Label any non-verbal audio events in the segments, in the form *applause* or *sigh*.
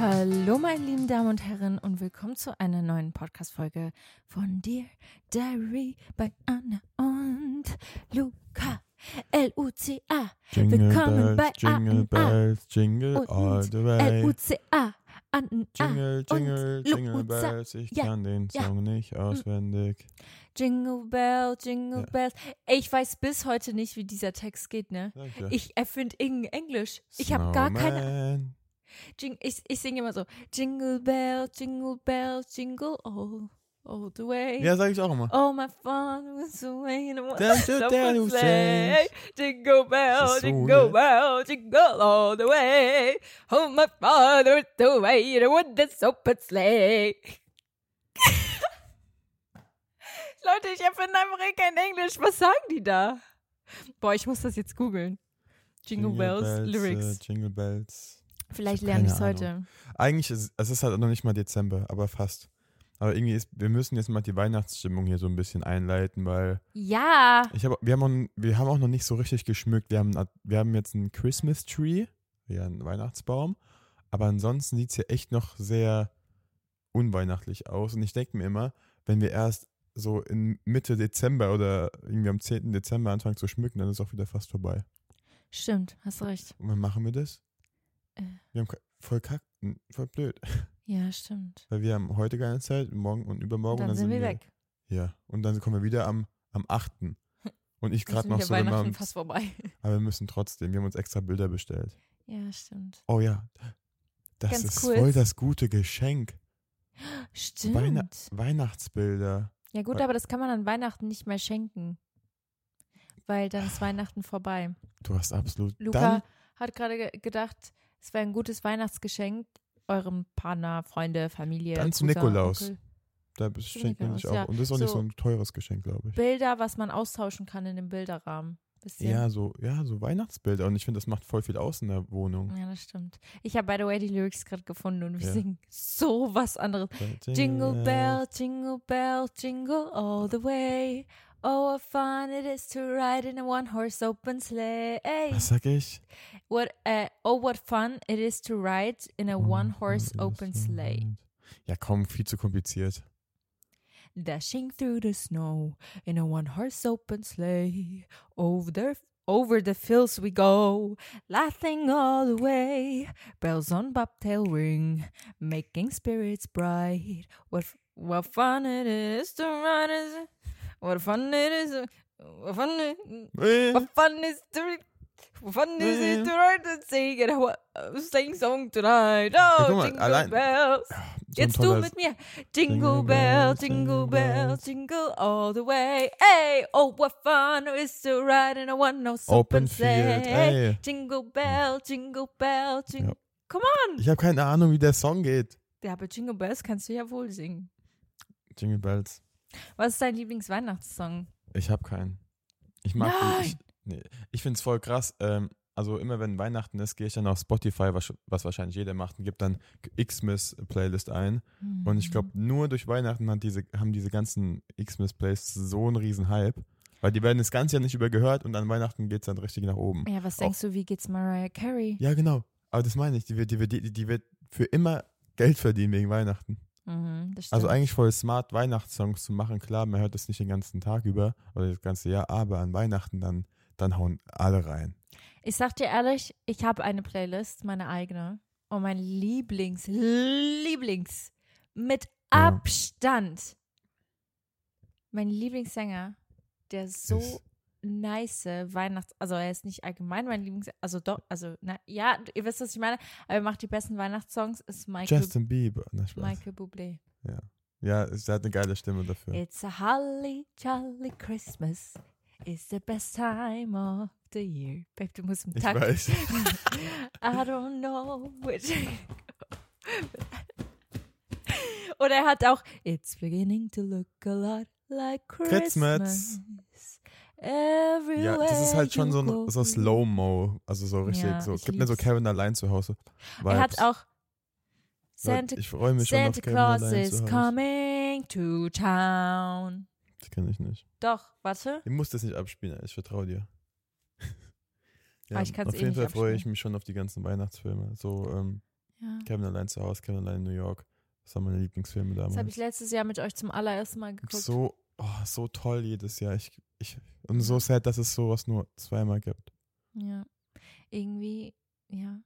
Hallo, meine lieben Damen und Herren, und willkommen zu einer neuen Podcast-Folge von Dear Diary bei Anna und Luca. L-U-C-A. Willkommen bei bells, jingle A&A. bells, jingle all the way. L-U-C-A. Anna. Jingle, jingle, jingle Luca. bells, ich Ja, kann den ja. Song nicht auswendig. Jingle Bell, Jingle Ja. Bells. Ey, Ich weiß bis heute nicht, wie dieser Text geht, ne? Ja. Ich erfinde irgendein Englisch. Ich habe gar keine. Jing ich ich singe immer so. Jingle Bell, Jingle Bell, Jingle all, all the way. Ja, sag ich auch immer. Oh, my fun was away in dare to sleigh. Jingle bell, jingle bell, jingle all the way. Oh, my father the way in a wooden open sleigh. *laughs* Leute, ich erfinde einfach eh kein Englisch. Was sagen die da? Boah, ich muss das jetzt googeln. Jingle, Bells, Lyrics. Äh, Jingle Bells. Vielleicht lerne ich es heute. Eigentlich ist es ist halt noch nicht mal Dezember, aber fast. Aber irgendwie ist, wir müssen jetzt mal die Weihnachtsstimmung hier so ein bisschen einleiten, weil Ja. ich habe, wir haben, auch, wir haben auch noch nicht so richtig geschmückt. Wir haben, wir haben jetzt einen Christmas Tree, ja, einen Weihnachtsbaum, aber ansonsten sieht es hier echt noch sehr unweihnachtlich aus. Und ich denke mir immer, wenn wir erst so in Mitte Dezember oder irgendwie am 10. Dezember anfangen zu schmücken, dann ist auch wieder fast vorbei. Stimmt, hast recht. Und wann machen wir das? Äh. Wir haben voll kack, voll blöd. Ja, stimmt. Weil wir haben heute keine Zeit, morgen und übermorgen. dann, und sind wir weg. Ja, und dann kommen wir wieder am, am 8. Und ich Dann gerade noch so, Weihnachten uns, fast vorbei. *laughs* aber wir müssen trotzdem, wir haben uns extra Bilder bestellt. Ja, stimmt. Oh ja, das Ganz ist cool. voll das gute Geschenk. Stimmt. Weihna Weihnachtsbilder. ja gut, aber das kann man an Weihnachten nicht mehr schenken. Weil dann ist Weihnachten vorbei. Du hast absolut. Luca Dann, hat gerade ge gedacht, es wäre ein gutes Weihnachtsgeschenk eurem Partner, Freunde, Familie. Dann zu Nikolaus. Onkel. da schenkt man sich auch. Ja. Und das ist auch nicht So- so ein teures Geschenk, glaube ich. Bilder, was man austauschen kann in dem Bilderrahmen. Bisschen. Ja, so, ja, so Weihnachtsbilder. Und ich finde, das macht voll viel aus in der Wohnung. Ja, das stimmt. Ich habe, by the way, die Lyrics gerade gefunden und wir Ja. singen so was anderes. Jingle bell, jingle bell, jingle all the way. Oh, what fun it is to ride in a one-horse open sleigh. Was sag ich? What, uh, oh, what fun it is to ride in a one-horse open sleigh. Ja, komm, viel zu kompliziert. Dashing through the snow in a one-horse open sleigh. Over the, over the fields we go, laughing all the way. Bells on bobtail ring, making spirits bright. What what fun it is to ride! Is, what fun it is! What fun it, what fun is to what fun is it to ride and sing and what sing song tonight? Oh, guck mal, jingle allein- bells! so ein Jetzt du mit mir. Jingle bell, jingle bell, jingle all the way. Hey, oh, what fun it is to ride in a one-horse open, sleigh. ey. Jingle bell, jingle bell, jingle. Ja. Come on! Ich habe keine Ahnung, wie der Song geht. Ja, aber Jingle Bells kannst du ja wohl singen. Jingle Bells. Was ist dein Lieblingsweihnachtssong? Ich habe keinen. Ich mag Nein! Ich, nee, ich finde es voll krass. Ähm, also immer wenn Weihnachten ist, gehe ich dann auf Spotify, was, was wahrscheinlich jeder macht, und gebe dann Xmas-Playlist ein. Und ich Mhm. glaube, nur durch Weihnachten hat diese, haben diese ganzen Xmas-Playlists so einen riesen Hype. Weil die werden das ganze Jahr nicht übergehört und an Weihnachten geht es dann richtig nach oben. Ja, was denkst du, wie geht's Mariah Carey? Ja, genau. Aber das meine ich. Die wird, die, wird, die, die wird für immer Geld verdienen wegen Weihnachten. Mhm, Also eigentlich voll smart, Weihnachtssongs zu machen. Klar, man hört das nicht den ganzen Tag über oder das ganze Jahr, aber an Weihnachten dann, dann hauen alle rein. Ich sag dir ehrlich, ich habe eine Playlist, meine eigene. Und mein Lieblings, Lieblings, mit Ja. Abstand, mein Lieblingssänger, der so Ist- nice Weihnachts-, also er ist nicht allgemein mein Lieblings-, also doch, also, na, ja, ihr wisst, was ich meine, aber er macht die besten Weihnachtssongs, ist Michael, Justin Bieber. Spaß. Michael Bublé. Ja, es- er hat eine geile Stimme dafür. It's a holly jolly Christmas. It's the best time of the year. Babe, du musst im Ich Takt. weiß. *laughs* I don't know which. *laughs* Und er hat auch It's beginning to look a lot like Christmas. Christmas. Everywhere Ja, das ist halt schon so, ein- so Slow-Mo. Also so richtig, Ja, so. Gibt mir so. Kevin allein zu Hause. Er hat Vibes. auch Santa, ich freue mich schon auf Santa Kevin Claus allein is zu Hause. coming to town. Das kann ich nicht. Doch, warte. Ich muss das nicht abspielen, ich vertraue dir. Aber *laughs* ich kann's auf eh jeden Fall freue ich mich schon auf die ganzen Weihnachtsfilme. So ähm, Ja. Kevin allein zu Hause, Kevin allein in New York. Das waren meine Lieblingsfilme damals. Das habe ich letztes Jahr mit euch zum allerersten Mal geguckt. so, oh, so toll jedes Jahr. Ich, ich, und so sad, dass es sowas nur zweimal gibt. Ja. Irgendwie, ja.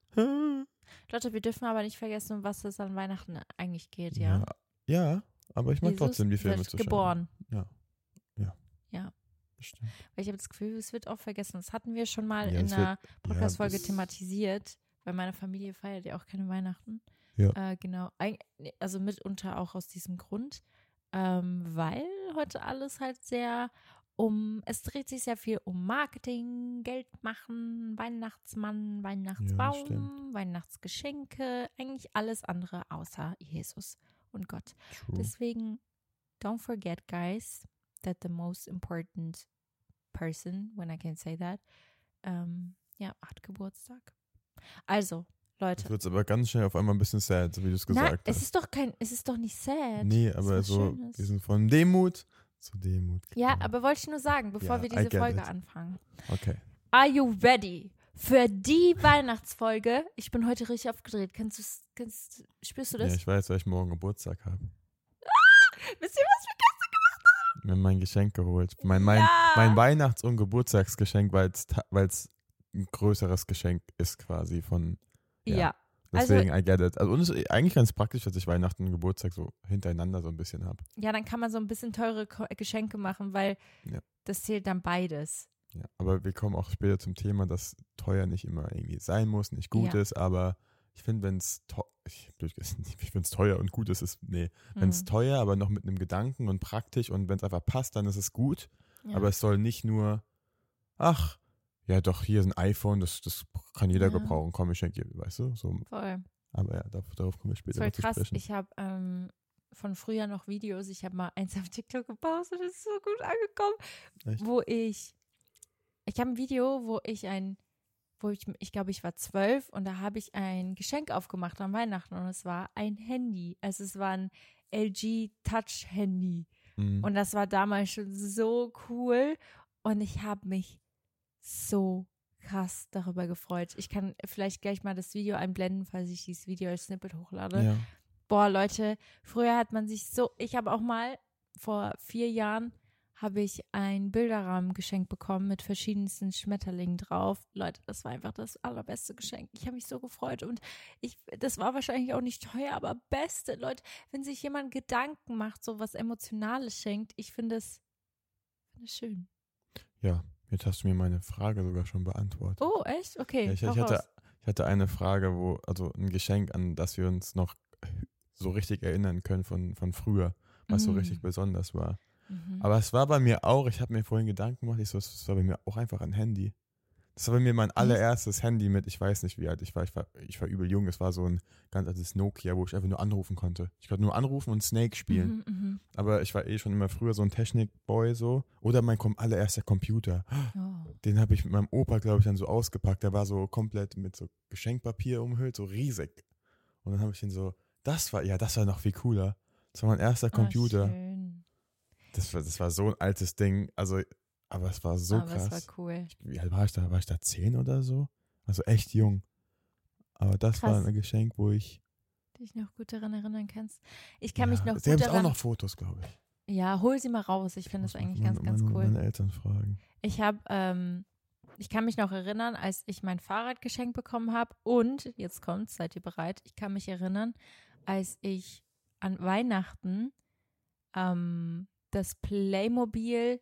Leute, wir dürfen aber nicht vergessen, um was es an Weihnachten eigentlich geht, ja. Ja, ja, aber ich mag Jesus trotzdem die Filme zu geboren. schauen. Ja. Ja. Stimmt. Weil ich habe das Gefühl, es wird oft vergessen. Das hatten wir schon mal Ja, in einer Podcast-Folge das- thematisiert, weil meine Familie feiert ja auch keine Weihnachten. Ja. Äh, genau. Also mitunter auch aus diesem Grund, ähm, weil heute alles halt sehr um, es dreht sich sehr viel um Marketing, Geld machen, Weihnachtsmann, Weihnachtsbaum, stimmt. Weihnachtsgeschenke, eigentlich alles andere außer Jesus und Gott. True. Deswegen, don't forget, guys, that the most important person, when I can say that, ähm, ja, hat Geburtstag. Also, Leute. Wird es aber ganz schnell auf einmal ein bisschen sad, so wie du es Na, gesagt es hast. ist doch kein, es ist doch nicht sad. Nee, Es aber so, Schönes. wir sind von Demut zu Demut. Ja, aber wollte ich nur sagen, bevor Ja, wir diese Folge it. anfangen. Okay. Are you ready für die Weihnachtsfolge? Ich bin heute richtig aufgedreht. Kannst du, kannst, spürst du Ja, das? ich weiß, weil ich morgen Geburtstag habe. Wisst ihr, was wir Mir mein Geschenk geholt. Mein, mein, Ja. mein Weihnachts- und Geburtstagsgeschenk, weil es ein größeres Geschenk ist quasi von. Ja. Ja. Also- Deswegen, I get it. Also, und es ist eigentlich ganz praktisch, dass ich Weihnachten und Geburtstag so hintereinander so ein bisschen habe. Ja, dann kann man so ein bisschen teure Ko Geschenke machen, weil Ja. das zählt dann beides. Ja. Aber wir kommen auch später zum Thema, dass teuer nicht immer irgendwie sein muss, nicht gut Ja. ist, aber ich finde, wenn es ich, *laughs* ich finde es teuer und gut ist, ist nee. Wenn es Hm. teuer, aber noch mit einem Gedanken und praktisch und wenn es einfach passt, dann ist es gut. Ja. Aber es soll nicht nur, ach, ja doch, hier ist ein iPhone, das, das kann jeder Ja. gebrauchen, komm, ich schenke dir, weißt du? So, Voll. aber ja, darauf, darauf kommen wir später Voll noch zu krass. sprechen. Ich habe ähm, von früher noch Videos. Ich habe mal eins auf TikTok gepostet. Das ist so gut angekommen. Echt? Wo ich, ich habe ein Video, wo ich ein, wo ich, ich glaube, ich war zwölf und da habe ich ein Geschenk aufgemacht an Weihnachten und es war ein Handy. Also es war ein LG Touch Handy. Mhm. Und das war damals schon so cool. Und ich habe mich so krass darüber gefreut. Ich kann vielleicht gleich mal das Video einblenden, falls ich dieses Video als Snippet hochlade. ja. Boah, Leute, früher hat man sich so, ich habe auch mal vor vier Jahren habe ich einen Bilderrahmen geschenkt bekommen mit verschiedensten Schmetterlingen drauf. Leute, das war einfach das allerbeste Geschenk. Ich habe mich so gefreut und ich, das war wahrscheinlich auch nicht teuer, aber beste, Leute, wenn sich jemand Gedanken macht, so was Emotionales schenkt, ich finde es, finde es schön. ja, jetzt hast du mir meine Frage sogar schon beantwortet. Oh, echt? Okay. Ja, ich, ich, hatte, ich hatte eine Frage, wo, also ein Geschenk, an das wir uns noch so richtig erinnern können von, von früher, was so Mm. richtig besonders war. Mhm. Aber es war bei mir auch, ich habe mir vorhin Gedanken gemacht, ich so, es war bei mir auch einfach ein Handy. Das war bei mir mein allererstes Handy mit, ich weiß nicht wie alt ich war, ich war, ich war übel jung, es war so ein ganz altes Nokia, wo ich einfach nur anrufen konnte. Ich konnte nur anrufen und Snake spielen. Mhm, mhm. Aber ich war eh schon immer früher so ein Technikboy so. Oder mein allererster Computer. Oh. Den habe ich mit meinem Opa, glaube ich, dann so ausgepackt. Der war so komplett mit so Geschenkpapier umhüllt, so riesig. Und dann habe ich ihn so, das war, ja, das war noch viel cooler. Das war mein erster Ah, Computer. schön. das, war, das war so ein altes Ding. Also, aber es war so Aber krass. es war cool. Wie alt war ich da? War ich da zehn oder so? Also echt jung. Aber das war Krass. ein Geschenk, wo ich. dich noch gut daran erinnern kannst. Ich kann mich ja, noch Sie haben gut auch daran. noch Fotos, glaube ich. ja, hol sie mal raus. Ich finde das eigentlich meine, ganz, ganz meine, cool. Meine Eltern fragen. Ich habe, ähm, ich kann mich noch erinnern, als ich mein Fahrrad geschenkt bekommen habe. Und jetzt kommt's, seid ihr bereit? Ich kann mich erinnern, als ich an Weihnachten ähm, das Playmobil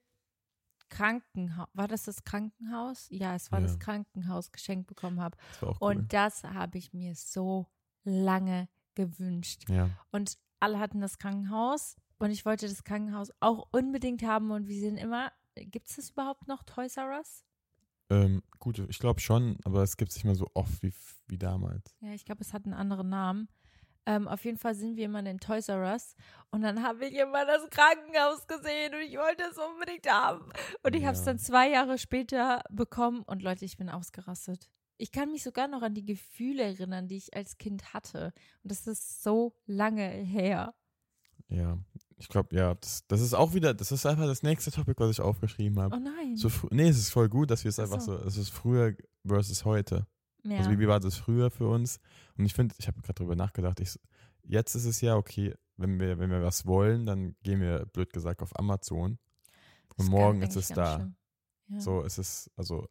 Krankenhaus, war das das Krankenhaus? Ja, es war Ja. das Krankenhaus geschenkt bekommen habe. Cool. Und das habe ich mir so lange gewünscht. ja. Und alle hatten das Krankenhaus und ich wollte das Krankenhaus auch unbedingt haben und wir sind immer, gibt es das überhaupt noch, Toys R Us? Ähm, gut, ich glaube schon, aber es gibt es nicht mehr so oft wie, wie damals. Ja, ich glaube, es hat einen anderen Namen. Ähm, auf jeden Fall sind wir immer in den Toys R Us und dann habe ich immer das Krankenhaus gesehen und ich wollte es unbedingt haben. Und ich habe es Ja. dann zwei Jahre später bekommen und Leute, ich bin ausgerastet. Ich kann mich sogar noch an die Gefühle erinnern, die ich als Kind hatte. Und das ist so lange her. Ja, ich glaube, ja, das, das ist auch wieder, das ist einfach das nächste Topic, was ich aufgeschrieben habe. Oh nein. So nee, es ist voll gut, dass wir es Ach einfach so, es ist früher versus heute. Ja. Also wie, war das früher für uns? Und ich finde, ich habe gerade drüber nachgedacht, ich, jetzt ist es ja okay, wenn wir, wenn wir was wollen, dann gehen wir, blöd gesagt, auf Amazon. Das Und morgen ist es da. Ja. So, es ist, also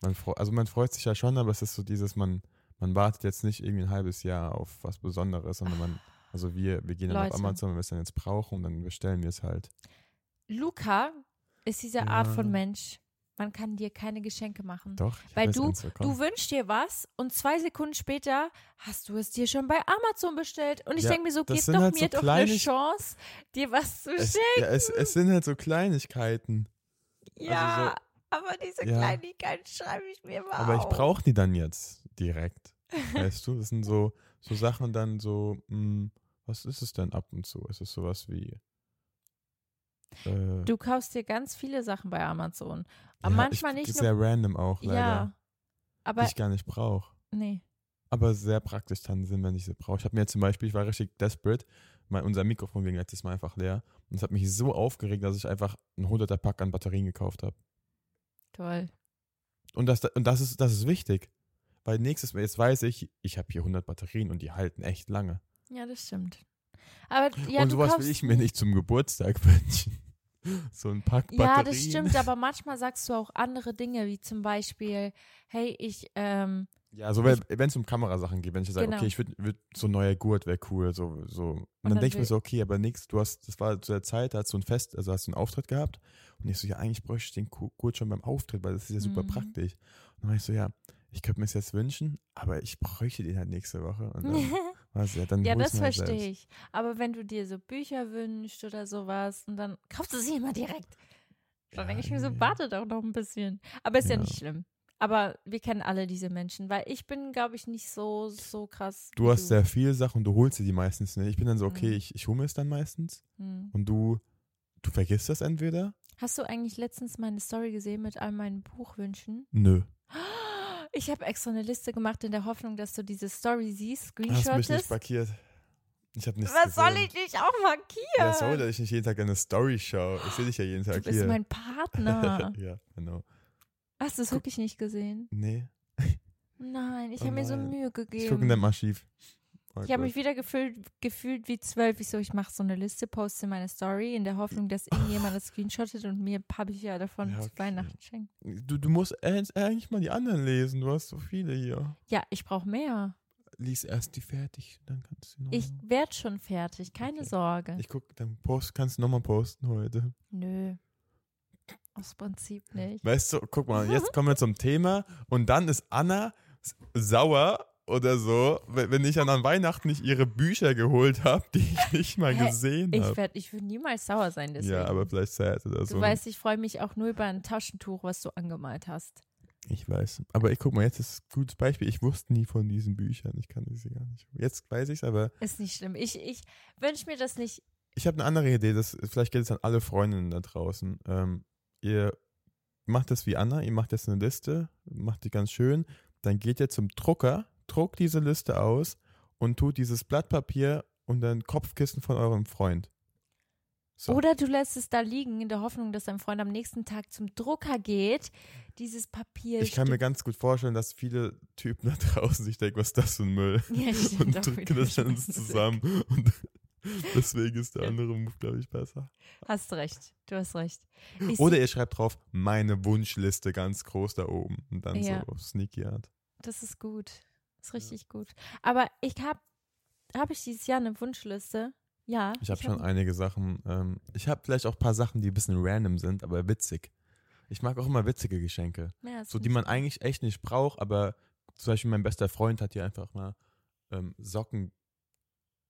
man, also man freut sich ja schon, aber es ist so dieses, man, man wartet jetzt nicht irgendwie ein halbes Jahr auf was Besonderes, sondern man, also wir, wir gehen dann auf Leute. Amazon, wenn wir es dann jetzt brauchen und dann bestellen wir es halt. Luca ist diese Art Ja. von Mensch. Man kann dir keine Geschenke machen. Doch, ich Weil du- so. Du wünschst dir was und zwei Sekunden später hast du es dir schon bei Amazon bestellt. Und ich Ja, denke mir so, gib doch halt mir so doch eine Chance, dir was zu es, schenken. ja, es, es sind halt so Kleinigkeiten. Ja, aber diese ja. Kleinigkeiten schreibe ich mir mal Aber ich auf. brauche die dann jetzt direkt. *laughs* Weißt du, das sind so, so Sachen dann so, mh, was ist es denn ab und zu? Es ist sowas wie. Äh, Du kaufst dir ganz viele Sachen bei Amazon. Aber ja, manchmal ich, nicht Sehr nur. random auch, leider. Ja. die Aber ich gar nicht brauche. nee. Aber sehr praktisch dann sind, wenn ich sie brauche. Ich habe mir zum Beispiel, ich war richtig desperate, mein, unser Mikrofon ging letztes Mal einfach leer. Und es hat mich so aufgeregt, dass ich einfach ein 100er Pack an Batterien gekauft habe. Toll. Und das, und das ist, das ist wichtig. Weil nächstes Mal, jetzt weiß ich, ich habe hier 100 Batterien und die halten echt lange. Ja, das stimmt. Aber ja, und du sowas will ich mir nicht zum Geburtstag *laughs* wünschen. So ein Pack Batterien. Ja, das stimmt, aber *laughs* manchmal sagst du auch andere Dinge, wie zum Beispiel, hey, ich, ähm, Ja, so wenn es um Kamerasachen geht, wenn ich sage, Genau. okay, ich würde würd, so ein neuer Gurt wäre cool, so, so. Und, dann dann denke ich mir so, okay, aber nix, du hast, das war zu der Zeit, da hast du ein Fest, also hast du einen Auftritt gehabt und ich so, ja, eigentlich bräuchte ich den Gu- Gurt schon beim Auftritt, weil das ist ja super Mhm. praktisch. Und dann war ich so, ja, ich könnte mir es jetzt wünschen, aber ich bräuchte den halt nächste Woche. Und dann, *laughs* was, ja, dann ja, das verstehe ich. Aber wenn du dir so Bücher wünschst oder sowas und dann kaufst du sie immer direkt. Dann Ja, denke ich mir so, nee. warte doch noch ein bisschen. Aber ist ja, Ja. nicht schlimm. Aber wir kennen alle diese Menschen, weil ich bin, glaube ich, nicht so, so krass. Du hast sehr viele Sachen und du holst dir die meistens nicht. Ich bin dann so, okay, Mhm. ich, ich hole mir es dann meistens Hm. und du, du vergisst das entweder? Hast du eigentlich letztens meine Story gesehen mit all meinen Buchwünschen? Nö. *gasps* Ich habe extra eine Liste gemacht in der Hoffnung, dass du diese Story siehst, Hast mich nicht screenshottest. markiert. Ich habe nichts Was soll gesehen. ich dich auch markieren? Ja, sorry, dass ich nicht jeden Tag eine Story schaue. Ich sehe dich ja jeden du Tag bist hier. mein Partner. *laughs* ja, genau. Hast du es wirklich nicht gesehen? Nee, Nein, ich Oh habe mir so. Mühe ich gucke in gegeben. deinem Archiv. Ich habe mich wieder gefühlt, gefühlt wie zwölf. Ich so, ich mache so eine Liste, poste meine Story in der Hoffnung, dass irgendjemand das screenshottet und mir habe ich ja davon Ja, zu okay. Weihnachten schenken. du, du musst eigentlich mal die anderen lesen. Du hast so viele hier. Ja, ich brauche mehr. Lies erst die fertig, dann kannst du noch. Ich werde schon fertig, keine Okay. Sorge. ich guck, dann post, kannst du nochmal posten heute. Nö. Aus Prinzip nicht. Weißt du, guck mal, jetzt kommen wir zum Thema und dann ist Anna sauer oder so, wenn ich dann an Weihnachten nicht ihre Bücher geholt habe, die ich *laughs* nicht mal Hä? gesehen Ich habe. werde, ich würde niemals sauer sein deswegen. Ja, aber vielleicht sad oder so. du weißt, ich freue mich auch nur über ein Taschentuch, was du angemalt hast. Ich weiß. Aber ich guck mal, jetzt ist ein gutes Beispiel. Ich wusste nie von diesen Büchern. Ich kann sie gar nicht. Jetzt weiß ich's, aber Ist nicht schlimm. Ich, ich wünsche mir das nicht. ich habe eine andere Idee. Das, vielleicht geht es an alle Freundinnen da draußen. Ähm, ihr macht das wie Anna. Ihr macht jetzt eine Liste, macht die ganz schön. Dann geht ihr zum Drucker, druckt diese Liste aus und tut dieses Blatt Papier unter ein Kopfkissen von eurem Freund. So. Oder du lässt es da liegen in der Hoffnung, dass dein Freund am nächsten Tag zum Drucker geht, dieses Papier. ich kann mir ganz gut vorstellen, dass viele Typen da draußen sich denken, was ist das für ein Müll? *laughs* Ja, und drücken das dann zusammen. Und *laughs* deswegen ist der andere Move, glaube ich, besser. Hast recht. Du hast recht. Ich Oder ihr schreibt drauf, meine Wunschliste ganz groß da oben. Und dann Ja. so sneaky art. Das ist gut. Das ist richtig gut. Aber ich habe, habe ich dieses Jahr eine Wunschliste? Ja. Ich habe schon hab- einige Sachen. Ähm, ich habe vielleicht auch ein paar Sachen, die ein bisschen random sind, aber witzig. Ich mag auch immer witzige Geschenke. Ja, das So, die man eigentlich echt nicht braucht, aber zum Beispiel mein bester Freund hat dir einfach mal ähm, Socken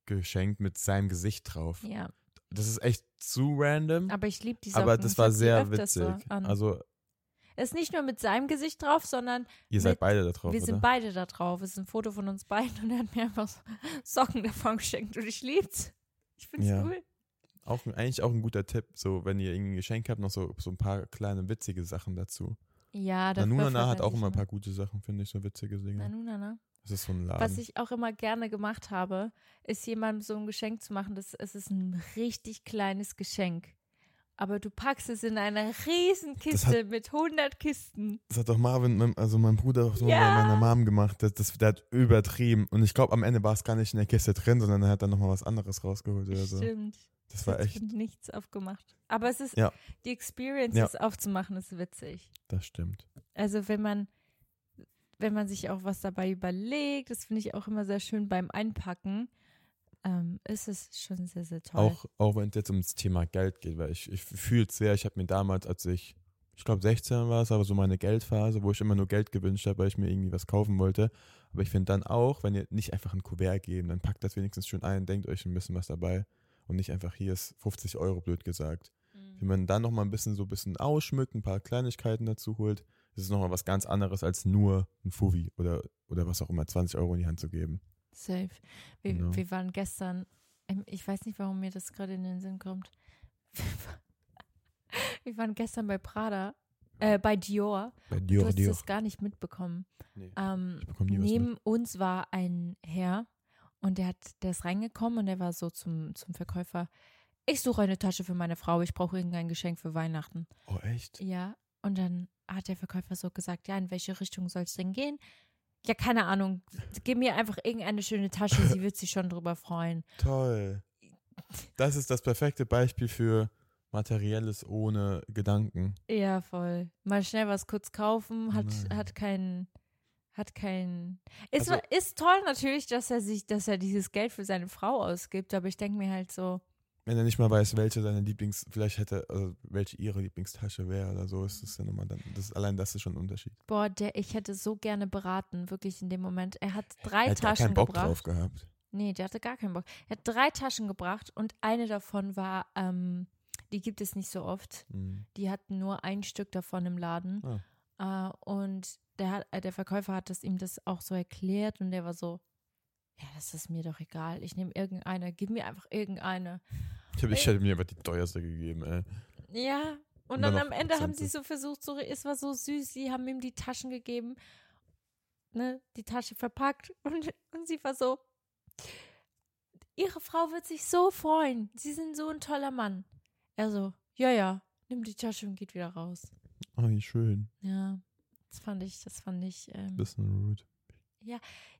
geschenkt mit seinem Gesicht drauf. Ja, Das ist echt zu random, aber ich liebe die aber Socken. das Ich war hab sehr so witzig. an. Also ist nicht nur mit seinem Gesicht drauf, sondern ihr seid Mit- beide da drauf, wir sind oder? beide da drauf. Es ist ein Foto von uns beiden und er hat mir einfach so Socken davon geschenkt und ich lieb's. Ich find's Ja. cool. Auch, eigentlich auch ein guter Tipp, so wenn ihr irgendwie ein Geschenk habt, noch so, so ein paar kleine witzige Sachen dazu. Ja, da Nanunana hat auch immer ein paar gute Sachen, finde ich, so witzige Dinge. Nanunana. Das ist so ein Laden. Was ich auch immer gerne gemacht habe, ist jemandem so ein Geschenk zu machen. Das, es ist ein richtig kleines Geschenk. Aber du packst es in eine riesen Kiste mit 100 Kisten. Das hat doch Marvin, also mein Bruder, auch so Ja. bei meiner Mom gemacht. Das, das, der hat übertrieben. Und ich glaube, am Ende war es gar nicht in der Kiste drin, sondern er hat dann nochmal was anderes rausgeholt oder so. Stimmt. Das war hat echt, nichts aufgemacht. Aber es ist, Ja. die Experience, Ja. das aufzumachen, ist witzig. das stimmt. Also wenn man, wenn man sich auch was dabei überlegt, das finde ich auch immer sehr schön beim Einpacken, ähm, ist es schon sehr, sehr toll. Auch, auch wenn es jetzt ums Thema Geld geht, weil ich, ich fühle es sehr, ich habe mir damals, als ich, ich glaube 16 war es, aber so meine Geldphase, wo ich immer nur Geld gewünscht habe, weil ich mir irgendwie was kaufen wollte. Aber ich finde dann auch, wenn ihr nicht einfach ein Kuvert geben, dann packt das wenigstens schön ein, denkt euch ein bisschen was dabei und nicht einfach hier ist 50 Euro, blöd gesagt. Mhm. Wenn man dann nochmal ein bisschen so ein bisschen ausschmückt, ein paar Kleinigkeiten dazu holt, ist es nochmal was ganz anderes als nur ein Fuvi oder, oder was auch immer, 20 Euro in die Hand zu geben. Safe. Wir, Genau. wir waren gestern, ich weiß nicht, warum mir das gerade in den Sinn kommt. *laughs* Wir waren gestern bei Prada, äh, bei Dior. Bei Du Dior, hast Dior. das gar nicht mitbekommen. Nee, Ähm, was mit. neben uns war ein Herr und der hat, der ist reingekommen und der war so zum, zum Verkäufer. Ich suche eine Tasche für meine Frau, ich brauche irgendein Geschenk für Weihnachten. Oh, echt? Ja, und dann hat der Verkäufer so gesagt, ja, in welche Richtung soll es denn gehen? Ja, keine Ahnung. Gib mir einfach irgendeine schöne Tasche, sie wird sich schon drüber freuen. Toll. Das ist das perfekte Beispiel für Materielles ohne Gedanken. Ja, voll. Mal schnell was kurz kaufen, hat, Nein. hat keinen, hat keinen. Ist, Also- ist toll natürlich, dass er sich, dass er dieses Geld für seine Frau ausgibt, aber ich denke mir halt so, Wenn er nicht mal weiß, welche seine Lieblings, vielleicht hätte, also welche ihre Lieblingstasche wäre oder so, ist das ja nochmal dann, das allein das ist schon ein Unterschied. boah, der, ich hätte so gerne beraten, wirklich in dem Moment. Er hat drei er hat gar Taschen keinen Bock gebracht. drauf gehabt. Nee, der hatte gar keinen Bock. Er hat drei Taschen gebracht und eine davon war, ähm, die gibt es nicht so oft. Hm. Die hatten nur ein Stück davon im Laden. Äh, und der, hat, äh, der Verkäufer hat das ihm das auch so erklärt und der war so, ja, das ist mir doch egal. Ich nehme irgendeine, gib mir einfach irgendeine. Ich, hab, ich hätte mir aber die teuerste gegeben, ey. Ja, und, Und dann, dann am Ende haben sie so versucht, so, es war so süß, sie haben ihm die Taschen gegeben, ne, die Tasche verpackt *laughs* und, und sie war so, ihre Frau wird sich so freuen, sie sind so ein toller Mann. Er so, ja, ja, nimm die Tasche und geht wieder raus. Oh, wie schön. Ja, das fand ich, das fand ich, ähm, Bisschen rude.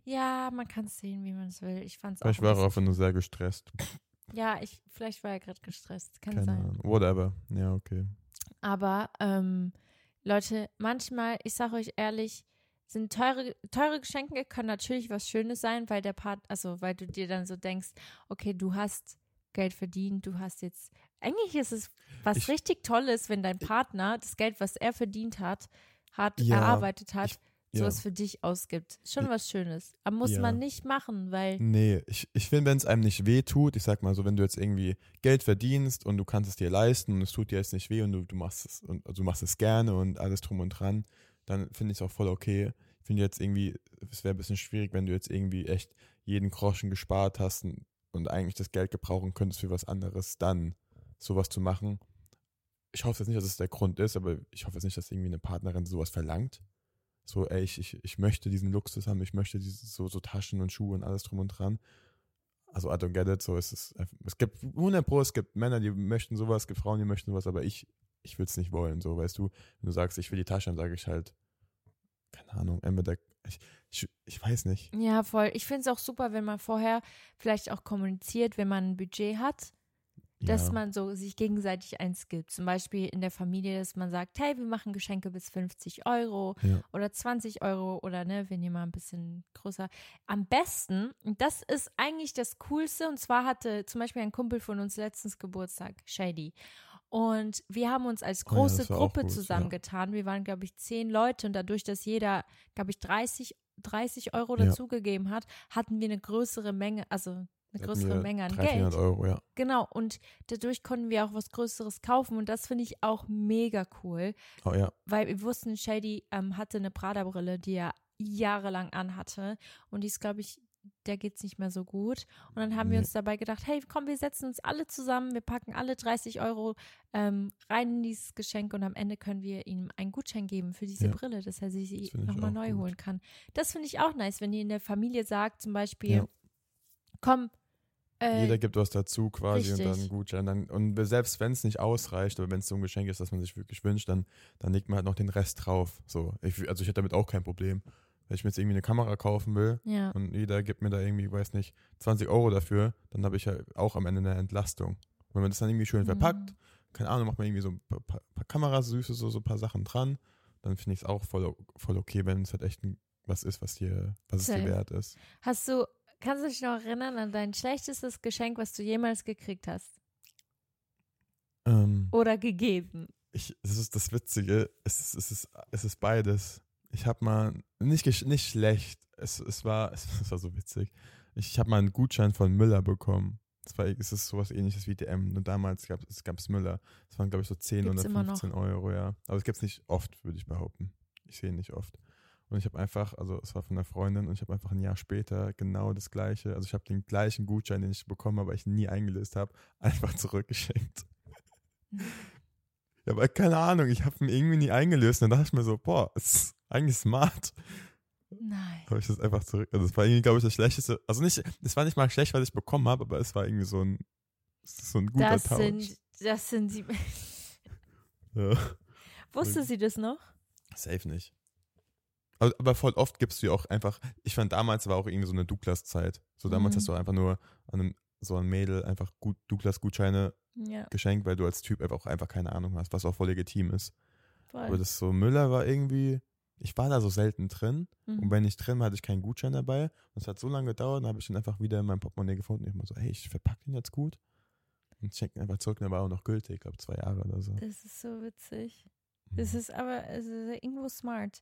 Ja, man kann es sehen, wie man es will. Ich fand es auch. Vielleicht ein war er einfach nur sehr gestresst. *coughs* Ja, ich, vielleicht war er gerade gestresst, kann Keine sein. Ahnung. Whatever. Ja, okay. Aber ähm, Leute, manchmal, ich sage euch ehrlich, sind teure, teure Geschenke können natürlich was Schönes sein, weil der Part, also weil du dir dann so denkst, okay, du hast Geld verdient, du hast jetzt. Eigentlich ist es was Ich- richtig Tolles, wenn dein Partner das Geld, was er verdient hat, hat Ja, erarbeitet hat, ich- ja. sowas für dich ausgibt. Schon was Schönes. Aber muss Ja. man nicht machen, weil Nee, ich, ich finde, wenn es einem nicht weh tut, ich sag mal so, wenn du jetzt irgendwie Geld verdienst und du kannst es dir leisten und es tut dir jetzt nicht weh und du, du machst es und also du machst es gerne und alles drum und dran, dann finde ich es auch voll okay. Ich finde jetzt irgendwie, es wäre ein bisschen schwierig, wenn du jetzt irgendwie echt jeden Groschen gespart hast und, und eigentlich das Geld gebrauchen könntest für was anderes, dann sowas zu machen. Ich hoffe jetzt nicht, dass es der Grund ist, aber ich hoffe jetzt nicht, dass irgendwie eine Partnerin sowas verlangt. So, ey, ich, ich, ich möchte diesen Luxus haben, ich möchte diese, so, so Taschen und Schuhe und alles drum und dran. Also, I don't get it. So es. Es gibt 100 Pro, es gibt Männer, die möchten sowas, es gibt Frauen, die möchten sowas, aber ich, ich will es nicht wollen. So, weißt du, wenn du sagst, ich will die Tasche, dann sage ich halt, keine Ahnung, entweder, ich, ich, ich weiß nicht. Ja, voll. Ich finde es auch super, wenn man vorher vielleicht auch kommuniziert, wenn man ein Budget hat, dass ja. man so sich gegenseitig eins gibt. Zum Beispiel in der Familie, dass man sagt, hey, wir machen Geschenke bis 50 Euro Ja. oder 20 Euro oder ne, wenn ihr mal ein bisschen größer. Am besten, und das ist eigentlich das Coolste, und zwar hatte zum Beispiel ein Kumpel von uns letztens Geburtstag, Shady. Und wir haben uns als Oh ja, große war auch Gruppe gut, ja. zusammengetan. Wir waren, glaube ich, zehn Leute und dadurch, dass jeder, glaube ich, 30, 30 Euro Ja. dazugegeben hat, hatten wir eine größere Menge, also eine größere wir Menge an 300, Geld. 400 Euro, ja. Genau, und dadurch konnten wir auch was Größeres kaufen und das finde ich auch mega cool, Oh ja. weil wir wussten, Shady ähm, hatte eine Prada-Brille, die er jahrelang anhatte und die ist, glaube ich, der geht's nicht mehr so gut. Und dann haben wir Nee. uns dabei gedacht, hey, komm, wir setzen uns alle zusammen, wir packen alle 30 Euro ähm, rein in dieses Geschenk und am Ende können wir ihm einen Gutschein geben für diese Ja. Brille, dass er sie, Das nochmal neu gut. holen kann. Das finde ich auch nice, wenn ihr in der Familie sagt, zum Beispiel, Ja. komm, äh, Jeder gibt was dazu quasi und dann richtig. Gutschein. Dann, und selbst wenn es nicht ausreicht, oder wenn es so ein Geschenk ist, das man sich wirklich wünscht, dann, dann legt man halt noch den Rest drauf. So, ich, also ich hätte damit auch kein Problem. Wenn ich mir jetzt irgendwie eine Kamera kaufen will ja. und jeder gibt mir da irgendwie, weiß nicht, 20 Euro dafür, dann habe ich ja auch am Ende eine Entlastung. Wenn man das dann irgendwie schön verpackt, Mhm. keine Ahnung, macht man irgendwie so ein paar, paar, Kamerasüße, so, so ein paar Sachen dran, dann finde ich es auch voll, voll okay, wenn es halt echt was ist, was dir, was es dir wert ist. Hast du, kannst du dich noch erinnern an dein schlechtestes Geschenk, was du jemals gekriegt hast? Ähm, Oder gegeben? ich, das ist das Witzige, es ist, es ist, es ist beides. Ich habe mal, nicht, nicht schlecht, es, es, war, *laughs* es, war so witzig. Ich habe mal einen Gutschein von Müller bekommen. Das war, es ist sowas ähnliches wie DM. Nur damals gab es gab's Müller. Das waren, glaube ich, so 10 Gibt's oder immer noch. 15 Euro, ja. Aber es gibt es nicht oft, würde ich behaupten. Ich sehe ihn nicht oft. Und ich habe einfach, also es war von einer Freundin und ich habe einfach ein Jahr später genau das gleiche, also ich habe den gleichen Gutschein, den ich bekommen habe, aber ich ihn nie eingelöst habe, *laughs* einfach zurückgeschenkt. Ja, aber keine Ahnung, ich habe ihn irgendwie nie eingelöst. Und dann dachte ich mir so, boah, es ist eigentlich smart. Nein. Habe ich das einfach zurück. Also es war irgendwie, glaube ich, das Schlechteste. Also nicht, es war nicht mal schlecht, was ich bekommen habe, aber es war irgendwie so ein, so ein guter Das Tausch. sind, das sind sie. *laughs* ja. Wusste sie das noch? Safe nicht. Aber, aber voll oft gibst du ja auch einfach, ich fand damals war auch irgendwie so eine Douglas-Zeit. So damals Mhm. hast du einfach nur an einem, so ein Mädel einfach gut Douglas-Gutscheine Ja, geschenkt, weil du als Typ einfach auch einfach keine Ahnung hast, was auch voll legitim ist. Aber voll. das so Müller war irgendwie, ich war da so selten drin. Und Mhm. wenn ich drin war, hatte ich keinen Gutschein dabei. Und es hat so lange gedauert, dann habe ich ihn einfach wieder in meinem Portemonnaie gefunden. Ich war so, hey, ich verpacke den jetzt gut. Und check ihn einfach zurück. Und der war auch noch gültig, ich glaube zwei Jahre oder so. Das ist so witzig. Das ist aber ist irgendwo smart.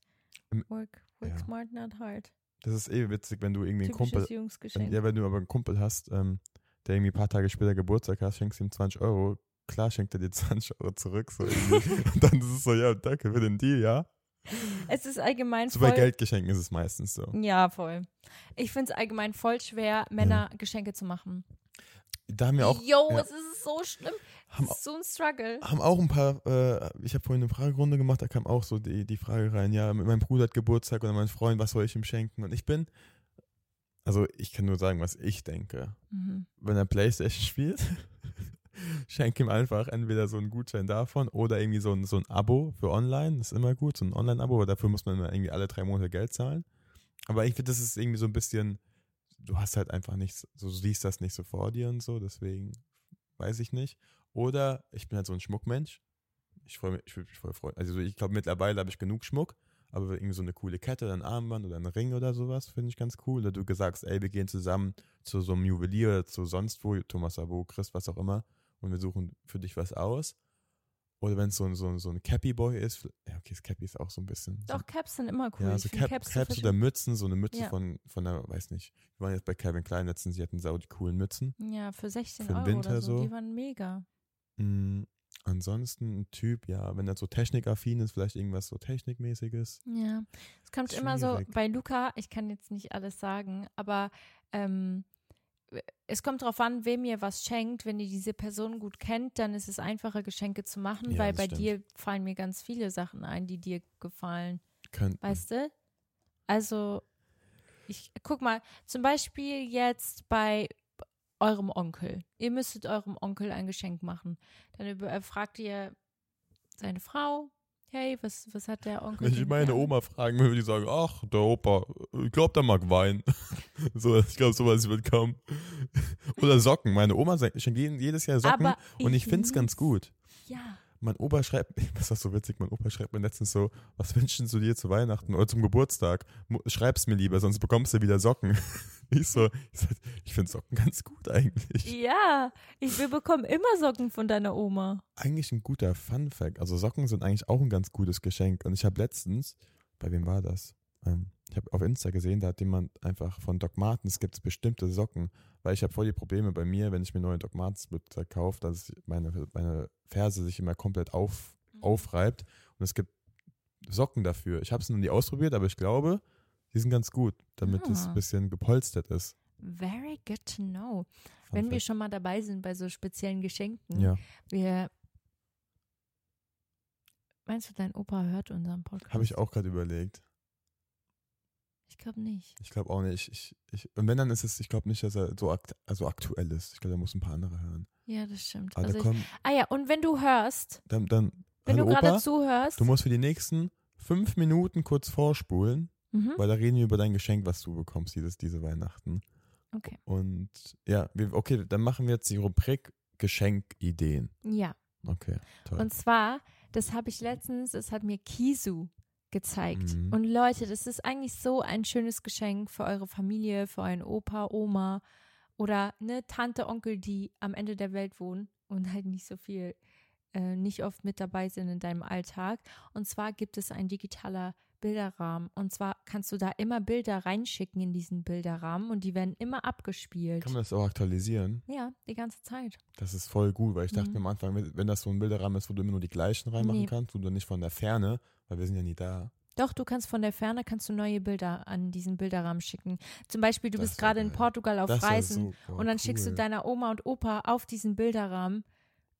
Im- Work, work ja. smart, not hard. Das ist eh witzig, wenn du irgendwie einen Kumpel, Jungsgeschenk. ja, wenn du aber einen Kumpel hast, ähm, der irgendwie ein paar Tage später Geburtstag hat, schenkst ihm 20 Euro. Klar schenkt er dir *laughs* 20 Euro zurück. So *laughs* und dann ist es so, ja, danke für den Deal, ja. Es ist allgemein So bei voll. Geldgeschenken ist es meistens so. Ja, voll. Ich finde es allgemein voll schwer, Männer Geschenke zu machen. Da haben wir auch, Yo, ja. es ist so schlimm. haben, Es ist so ein Struggle. haben auch ein paar, äh, ich habe vorhin eine Fragerunde gemacht, da kam auch so die, die Frage rein, ja, mein Bruder hat Geburtstag oder mein Freund, was soll ich ihm schenken? Und ich bin, also ich kann nur sagen, was ich denke. Mhm. Wenn er Playstation spielt, *laughs* schenke ihm einfach entweder so einen Gutschein davon oder irgendwie so ein, so ein Abo für online, das ist immer gut, so ein Online-Abo, aber dafür muss man immer irgendwie alle drei Monate Geld zahlen. Aber ich finde, das ist irgendwie so ein bisschen, du hast halt einfach nichts, so du siehst das nicht so vor dir und so, deswegen weiß ich nicht. Oder ich bin halt so ein Schmuckmensch. Ich freue mich, ich würde mich voll freuen. Also ich glaube, mittlerweile habe ich genug Schmuck, aber irgendwie so eine coole Kette oder ein Armband oder ein Ring oder sowas finde ich ganz cool. Oder du sagst, ey, wir gehen zusammen zu so einem Juwelier oder zu sonst wo, Thomas Abo, Chris, was auch immer, und wir suchen für dich was aus. Oder wenn es so, ein- so, ein- so ein Cappy-Boy ist, ja, okay, das Cappy ist auch so ein bisschen. Doch, Caps sind immer cool. Ja, so Cap, Caps, Caps, so oder Mützen, so eine Mütze Ja. von, von der, weiß nicht. Wir waren jetzt bei Calvin Klein letztens, sie hatten sau die coolen Mützen. Ja, für 16 Für den Euro Winter oder so. so. Die waren mega. Mm, ansonsten ein Typ, ja, wenn er so technikaffin ist, vielleicht irgendwas so Technikmäßiges. Ja, es kommt immer so Schwierig. bei Luca, ich kann jetzt nicht alles sagen, aber ähm, es kommt darauf an, wem ihr was schenkt. Wenn ihr diese Person gut kennt, dann ist es einfacher, Geschenke zu machen, Ja, weil bei stimmt. dir fallen mir ganz viele Sachen ein, die dir gefallen. Könnten. Weißt du? Also, ich guck mal, zum Beispiel jetzt bei eurem Onkel. Ihr müsstet eurem Onkel ein Geschenk machen. Dann äh, fragt ihr seine Frau, hey, was, was hat der Onkel? Wenn ich meine? Oma fragen würde, würde die sagen, ach, der Opa, ich glaube, der mag Wein. *laughs* so, ich glaube, sowas wird kommen. *laughs* Oder Socken. Meine Oma schenkt jedes Jahr Socken Aber und ich finde es ganz gut. Ja. Mein Opa schreibt, *laughs* das ist so witzig, mein Opa schreibt mir letztens so, was wünschen du dir zu Weihnachten oder zum Geburtstag? Schreib's mir lieber, sonst bekommst du wieder Socken. *laughs* Ich so, ich, sag, ich finde Socken ganz gut eigentlich. Ja, ich, wir bekommen immer Socken von deiner Oma. Eigentlich ein guter Fun Fact. Also Socken sind eigentlich auch ein ganz gutes Geschenk. Und ich habe letztens, bei wem war das? Ähm, ich habe auf Insta gesehen, da hat jemand einfach von Doc Martens gibt es bestimmte Socken, weil ich habe voll die Probleme bei mir, wenn ich mir neue Doc Martens kaufe, dass meine, meine Ferse sich immer komplett auf, aufreibt. Und es gibt Socken dafür. Ich habe es noch nie ausprobiert, aber ich glaube, Die sind ganz gut, damit es Ah. ein bisschen gepolstert ist. Very good to know. Fun Wenn wir Fact. schon mal dabei sind bei so speziellen Geschenken, Ja, wir. Meinst du, dein Opa hört unseren Podcast? habe ich auch gerade überlegt. Ich glaube nicht. Ich glaube auch nicht. Ich, ich, und wenn, dann ist es, ich glaube nicht, dass er so akt, also aktuell ist. Ich glaube, da muss ein paar andere hören. Ja, das stimmt. Also ich, kommen, ah ja, und wenn du hörst, dann, dann wenn du gerade zuhörst, du musst für die nächsten fünf Minuten kurz vorspulen, mhm. weil da reden wir über dein Geschenk, was du bekommst dieses, diese Weihnachten. okay, Und ja, wir, okay, dann machen wir jetzt die Rubrik Geschenkideen. ja. Okay, toll. Und zwar, das habe ich letztens, das hat mir Kisu gezeigt. Mhm. Und Leute, das ist eigentlich so ein schönes Geschenk für eure Familie, für euren Opa, Oma oder eine Tante, Onkel, die am Ende der Welt wohnen und halt nicht so viel, äh, nicht oft mit dabei sind in deinem Alltag. Und zwar gibt es ein digitaler Bilderrahmen. Und zwar kannst du da immer Bilder reinschicken in diesen Bilderrahmen und die werden immer abgespielt. Kann man das auch aktualisieren? Ja, die ganze Zeit. Das ist voll gut, weil ich dachte Mhm. mir am Anfang, wenn das so ein Bilderrahmen ist, wo du immer nur die gleichen reinmachen Nee. kannst, du nicht von der Ferne, weil wir sind ja nie da. Doch, du kannst von der Ferne kannst du neue Bilder an diesen Bilderrahmen schicken. Zum Beispiel, du Das bist gerade in. Portugal auf das Reisen und dann schickst du cool. deiner Oma und Opa auf diesen Bilderrahmen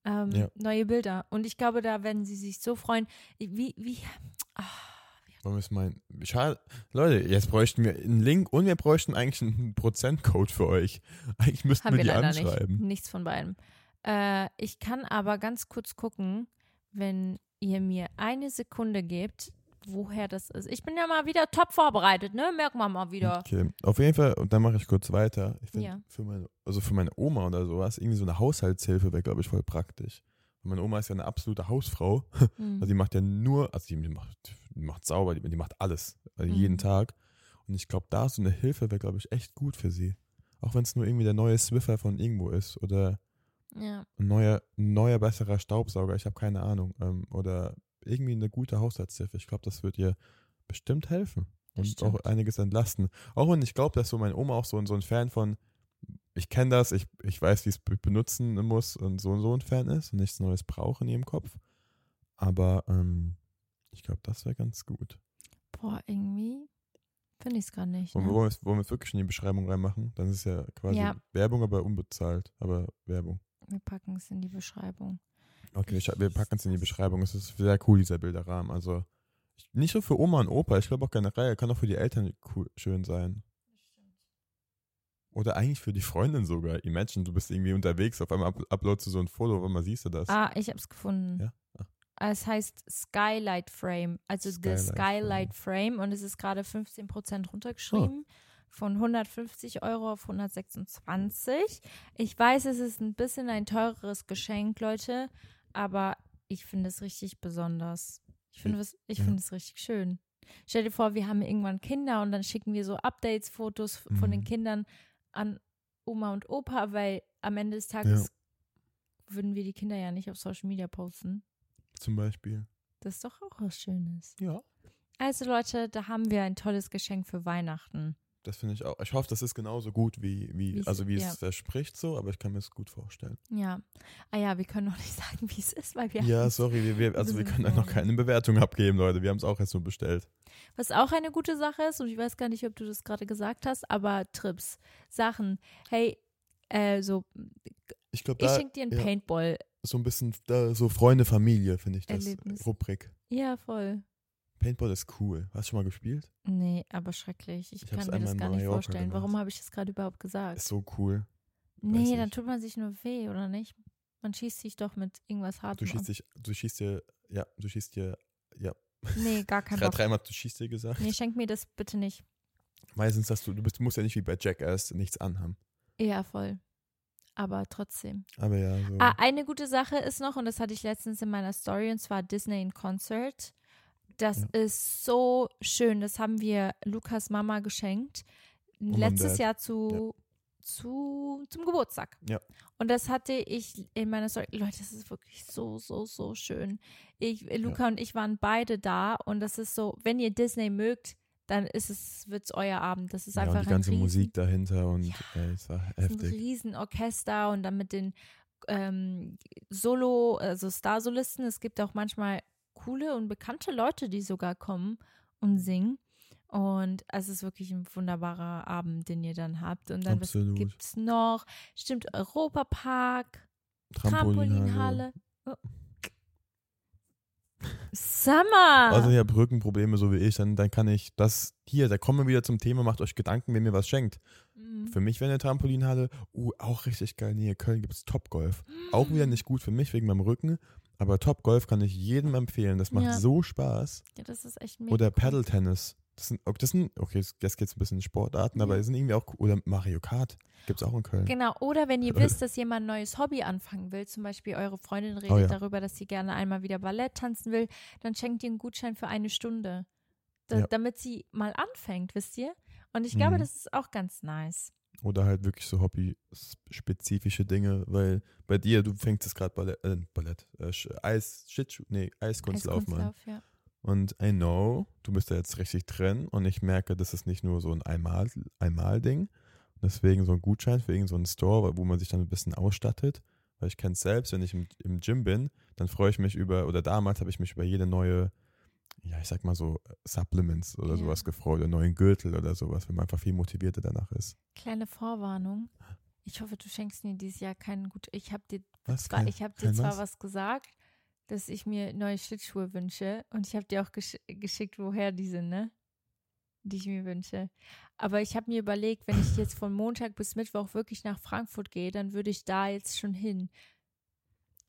ähm, Ja. neue Bilder. Und ich glaube, da werden sie sich so freuen. Wie, wie, ah, Wollen wir es mal. Schade. Leute, jetzt bräuchten wir einen Link und wir bräuchten eigentlich einen Prozentcode für euch. Eigentlich müssten haben wir wir die anschreiben. nicht. Nichts von beidem. Äh, ich kann aber ganz kurz gucken, wenn ihr mir eine Sekunde gebt, woher das ist. Ich bin ja mal wieder top vorbereitet, ne? Merkt man mal wieder. Okay, auf jeden Fall, und dann mache ich kurz weiter. Ich finde, Ja. für meine, also für meine Oma oder sowas, irgendwie so eine Haushaltshilfe wäre, glaube ich, voll praktisch. Meine Oma ist ja eine absolute Hausfrau. Hm. Also die macht ja nur, also die, macht, die macht sauber, die, die macht alles, also jeden Mhm. Tag. Und ich glaube, da so eine Hilfe wäre, glaube ich, echt gut für sie. Auch wenn es nur irgendwie der neue Swiffer von irgendwo ist oder Ja. ein neuer, neuer besserer Staubsauger, ich habe keine Ahnung. Ähm, oder irgendwie eine gute Haushaltshilfe. Ich glaube, das wird ihr bestimmt helfen. Und auch einiges entlasten. Auch wenn ich glaube, dass so meine Oma auch so, so ein Fan von, ich kenne das, ich, ich weiß, wie ich es be- benutzen muss und so und so ein Fan ist und nichts Neues brauche in ihrem Kopf. Aber ähm, ich glaube, das wäre ganz gut. Boah, irgendwie finde ich es gar nicht. Wollen wir, Ne? wollen wir es- wirklich in die Beschreibung reinmachen? Dann ist es ja quasi Ja. Werbung, aber unbezahlt. Aber Werbung. Wir packen es in die Beschreibung. Okay, wir, scha- wir packen es in die Beschreibung. Es ist sehr cool, dieser Bilderrahmen. Also ich- nicht nur für Oma und Opa, ich glaube auch generell, kann auch für die Eltern cool, schön sein. Oder eigentlich für die Freundin sogar. Imagine, du bist irgendwie unterwegs, auf einmal up uploadst du so ein Foto, auf einmal siehst du das. Ah, ich habe es gefunden. Ja? Ah. Es heißt Skylight Frame, also Skylight the Skylight Frame. und es ist gerade 15% runtergeschrieben. Von 150 Euro auf 126. Ich weiß, es ist ein bisschen ein teureres Geschenk, Leute, aber ich finde es richtig besonders. Ich finde es, ich Ja. finde es richtig schön. Stell dir vor, wir haben irgendwann Kinder und dann schicken wir so Updates, Fotos f- von den Mhm. Kindern an Oma und Opa, weil am Ende des Tages würden wir die Kinder ja nicht auf Social Media posten. Zum Beispiel. Das ist doch auch was Schönes. Ja. Also Leute, da haben wir ein tolles Geschenk für Weihnachten. Das finde ich auch. Ich hoffe, das ist genauso gut, wie, wie Wie's- also wie ja. es verspricht, so, aber ich kann mir es gut vorstellen. Ja. Ah ja, wir können noch nicht *laughs* sagen, wie es ist, weil wir Ja, sorry, wir, wir, *laughs* also wir können da noch keine Bewertung abgeben, Leute. Wir haben es auch erst nur bestellt. Was auch eine gute Sache ist, und ich weiß gar nicht, ob du das gerade gesagt hast, aber Trips, Sachen. Hey, äh, so, Ich ich schenke dir einen ja. Paintball. so ein bisschen da, so Freunde, Familie, finde ich das. Erlebnis. Rubrik. Ja, voll. Paintball ist cool. Hast du schon mal gespielt? Nee, aber schrecklich. Ich, Ich kann mir das gar nicht vorstellen. gemacht. Warum habe ich das gerade überhaupt gesagt? Ist so cool. nee, dann nicht. tut man sich nur weh, oder nicht? Man schießt sich doch mit irgendwas Du hartem schießt ab. dich, du schießt dir, ja, du schießt dir, ja. Nee, *laughs* gar kein Drei, Bock. dreimal du schießt dir gesagt. Nee, schenk mir das bitte nicht. Meistens hast du, du bist, du musst ja nicht wie bei Jackass nichts anhaben. Ja, voll. Aber trotzdem. Aber ja, so. Ah, eine gute Sache ist noch, und das hatte ich letztens in meiner Story, und zwar Disney in Concert. Das Ja. ist so schön. Das haben wir Lukas Mama geschenkt. meinem Letztes. Jahr zu, zu, zum Geburtstag. Ja. Und das hatte ich in meiner Story. Leute, das ist wirklich so, so, so schön. Ich, Luca und ich waren beide da und das ist so, wenn ihr Disney mögt, dann ist es, wird es euer Abend. Das ist ja, einfach und die ganze riesen, Musik dahinter und Ja. ey, es war ist ein heftig. Riesenorchester und dann mit den ähm, Solo, also Starsolisten. Es gibt auch manchmal coole und bekannte Leute, die sogar kommen und singen. Und es ist wirklich ein wunderbarer Abend, den ihr dann habt. Und dann was Absolut. gibt's noch? Stimmt, Europapark, Trampolinhalle. Trampolinhalle. Oh. Summer! Also ihr habt Rückenprobleme, so wie ich, dann, dann kann ich das hier, da kommen wir wieder zum Thema, macht euch Gedanken, wer mir was schenkt. Mhm. Für mich wäre eine Trampolinhalle, uh, auch richtig geil. Nee, in Köln gibt es Topgolf. Auch wieder nicht gut für mich wegen meinem Rücken, aber Topgolf kann ich jedem empfehlen. Das macht Ja. so Spaß. Ja, das ist echt mega. Oder cool. Paddle-Tennis. Das sind, okay, das sind, okay, jetzt geht es ein bisschen in Sportarten, aber Ja. die sind irgendwie auch cool. Oder Mario Kart gibt es auch in Köln. Genau, oder wenn ihr *laughs* wisst, dass jemand ein neues Hobby anfangen will, zum Beispiel eure Freundin redet Oh ja. darüber, dass sie gerne einmal wieder Ballett tanzen will, dann schenkt ihr einen Gutschein für eine Stunde, da, Ja. damit sie mal anfängt, wisst ihr? Und ich glaube, Mhm. das ist auch ganz nice. Oder halt wirklich so hobbyspezifische Dinge, weil bei dir, du fängst es gerade Ballett, äh, Ballett, äh, Eis, Schlittschuh, nee, Eiskunstlaufen an. Eiskunstlauf, ja. Und I know, du bist da jetzt richtig drin und ich merke, das ist nicht nur so ein Einmal- Einmal-Ding. Deswegen so ein Gutschein für irgendeinen so Store, wo man sich dann ein bisschen ausstattet. Weil ich kenne es selbst, wenn ich im, im Gym bin, dann freue ich mich über, oder damals habe ich mich über jede neue, ja, ich sag mal so, Supplements oder Ja. sowas gefreut, oder neuen Gürtel oder sowas, wenn man einfach viel motivierter danach ist. Kleine Vorwarnung. Ich hoffe, du schenkst mir dieses Jahr keinen gut. Ich habe dir Was? zwar, Kein- ich habe dir zwar was? was gesagt, dass ich mir neue Schlittschuhe wünsche und ich habe dir auch gesch geschickt, woher die sind, ne? Die ich mir wünsche. Aber ich habe mir überlegt, wenn ich jetzt von Montag bis Mittwoch wirklich nach Frankfurt gehe, dann würde ich da jetzt schon hin.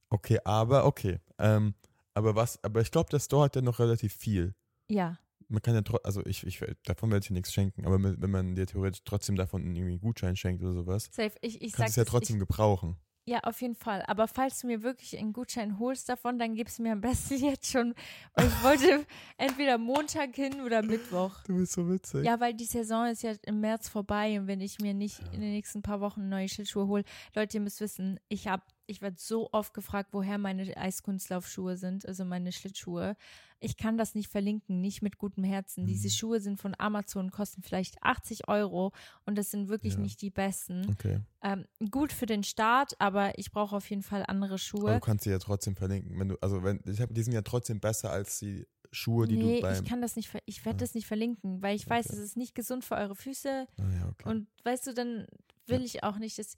Okay, aber okay. Ähm, aber was, aber ich glaube, der Store hat ja noch relativ viel. Ja, Man kann ja trotzdem, also ich, ich, davon werde ich dir nichts schenken, aber wenn man dir theoretisch trotzdem davon irgendwie einen Gutschein schenkt oder sowas, safe. Ich, ich kannst du es ja trotzdem gebrauchen. Ich, ja, auf jeden Fall. Aber falls du mir wirklich einen Gutschein holst davon, dann gib's mir am besten *laughs* jetzt schon. Weil ich wollte *laughs* entweder Montag hin oder Mittwoch. Du bist so witzig. Ja, weil die Saison ist ja im März vorbei und wenn ich mir nicht in den nächsten paar Wochen neue Schlittschuhe hole, Leute, ihr müsst wissen, ich habe, ich werde so oft gefragt, woher meine Eiskunstlaufschuhe sind, also meine Schlittschuhe. Ich kann das nicht verlinken, nicht mit gutem Herzen. Diese Mhm. Schuhe sind von Amazon, kosten vielleicht 80 Euro und das sind wirklich Ja. nicht die besten. Okay. Ähm, gut für den Start, aber ich brauche auf jeden Fall andere Aber Schuhe. du kannst sie ja trotzdem verlinken. Wenn du, also wenn, ich hab, die sind ja trotzdem besser als die Schuhe, die nee, du beim. ich kann das nicht, ich werde Ah. das nicht verlinken, weil ich weiß, Okay. es ist nicht gesund für eure Füße. ah, ja, okay. Und weißt du, dann will Ja. ich auch nicht. Das,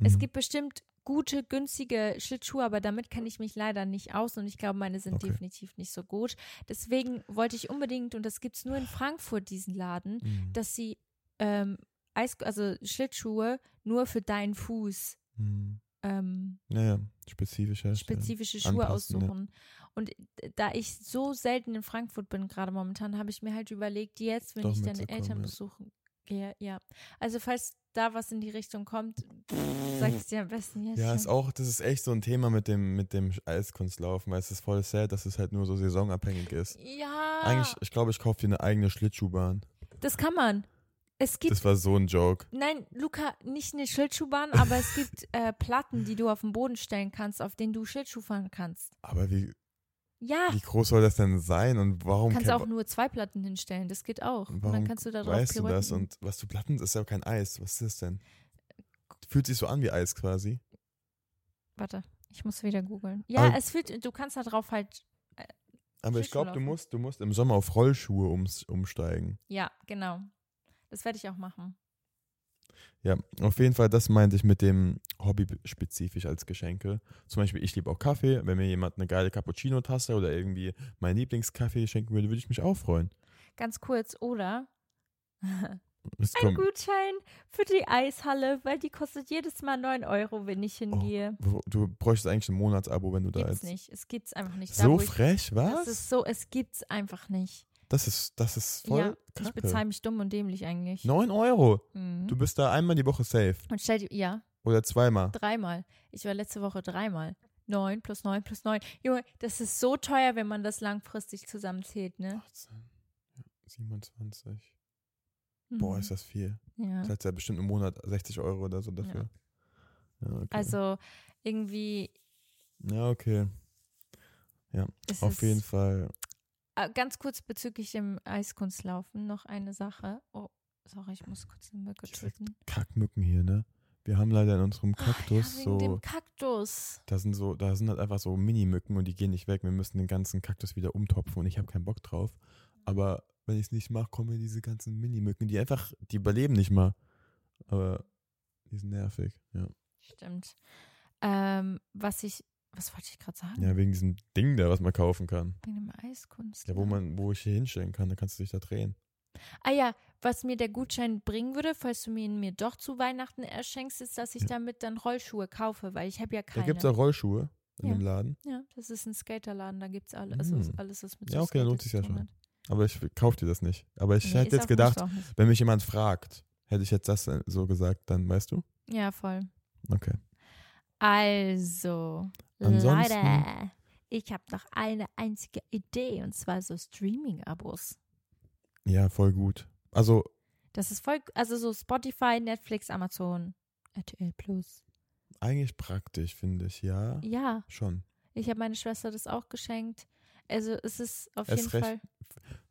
Mhm. Es gibt bestimmt gute, günstige Schlittschuhe, aber damit kenne ich mich leider nicht aus und ich glaube, meine sind Okay. definitiv nicht so gut. Deswegen wollte ich unbedingt, und das gibt es nur in Frankfurt, diesen Laden, Mhm. dass sie ähm, Eis, also Schlittschuhe nur für deinen Fuß Mhm. ähm, Ja, ja, spezifisch herstellen. spezifische Schuhe Anpassen, ja. aussuchen. Und da ich so selten in Frankfurt bin, gerade momentan, habe ich mir halt überlegt, jetzt, wenn Doch ich deine Eltern ja. besuchen gehe, ja. Also falls da was in die Richtung kommt, sag ich dir am besten jetzt. Ja, schon. ist auch, das ist echt so ein Thema mit dem, mit dem Eiskunstlaufen, weil es ist voll sad, dass es halt nur so saisonabhängig ist. Ja, Eigentlich, ich glaube, ich kaufe dir eine eigene Schlittschuhbahn. das kann man. Es gibt, Das war so ein Joke. nein, Luca, nicht eine Schlittschuhbahn, aber es gibt äh, Platten, die du auf den Boden stellen kannst, auf denen du Schlittschuh fahren kannst. Aber wie, Ja, wie groß soll das denn sein und warum kannst kann- auch nur zwei Platten hinstellen, das geht auch. Und Warum dann kannst du da drauf weißt du das? pirouetten. Und was du Platten, das ist ja kein Eis. Was ist das denn? Fühlt sich so an wie Eis quasi. Warte, ich muss wieder googeln. Ja, Aber- es fühlt, du kannst da drauf halt, Aber ich glaube, du musst, du musst im Sommer auf Rollschuhe ums, umsteigen. ja, genau. Das werde ich auch machen. Ja, auf jeden Fall, das meinte ich mit dem Hobby spezifisch als Geschenke. Zum Beispiel, ich liebe auch Kaffee. Wenn mir jemand eine geile Cappuccino-Tasse oder irgendwie meinen Lieblingskaffee schenken würde, würde ich mich auch freuen. Ganz kurz, oder? *laughs* Es Ein Gutschein für die Eishalle, weil die kostet jedes Mal 9 Euro, wenn ich Oh, hingehe. wo- du bräuchtest eigentlich ein Monatsabo, wenn du da Gibt's jetzt. nicht. Es gibt's einfach nicht. Da, So ich, frech, was? ist so, es gibt's einfach nicht. Das ist, das ist voll ja, ich kacke. bezahle mich dumm und dämlich eigentlich. 9 Euro. Mhm. Du bist da einmal die Woche safe. Und stell dir, ja, Oder zweimal. dreimal. Ich war letzte Woche dreimal. 9 plus 9 plus 9. Junge, das ist so teuer, wenn man das langfristig zusammenzählt, ne? 18, ja, 27. Mhm. Boah, ist das viel. Ja. Das heißt ja bestimmt im Monat 60 Euro oder so dafür. Ja, okay. Also irgendwie ja, okay. Auf es jeden Fall. Ah, ganz kurz bezüglich dem Eiskunstlaufen noch eine Sache. Oh, sorry, ich muss kurz eine Mücke töten. Kackmücken hier, ne? Wir haben leider in unserem ja, Kaktus wegen so, dem Kaktus. da sind so, da sind halt einfach so Mini-Mücken und die gehen nicht weg. Wir müssen den ganzen Kaktus wieder umtopfen und ich habe keinen Bock drauf. Aber wenn ich es nicht mache, kommen mir diese ganzen Minimücken, die einfach, die überleben nicht mal. Aber die sind nervig, ja. Stimmt. Ähm, was ich, was wollte ich gerade sagen? Ja, wegen diesem Ding da, was man kaufen kann. Wegen dem Eiskunst. Ja, wo man, wo ich hier hinstellen kann, da kannst du dich da drehen. Ah ja, was mir der Gutschein bringen würde, falls du mir ihn mir doch zu Weihnachten erschenkst, ist, dass ich Ja. damit dann Rollschuhe kaufe, weil ich habe ja Da keine. gibt es auch Rollschuhe in Ja. dem Laden. ja, das ist ein Skaterladen, da gibt es alles, also Mm. alles, was mit Ja, so okay, lohnt sich's ja schon. hat. Aber ich kauf dir das nicht. Aber ich Nee, hätte jetzt gedacht, wenn mich jemand fragt, hätte ich jetzt das äh, so gesagt, dann weißt du? Ja, voll. Okay. Also, Ansonsten- Leute, ich habe noch eine einzige Idee und zwar so Streaming-Abos. Ja, voll gut. Also, Das ist voll, also so Spotify, Netflix, Amazon, RTL Plus. eigentlich praktisch, finde ich, ja. Ja, Schon. ich habe meine Schwester das auch geschenkt. Also es ist auf Erst jeden recht Fall.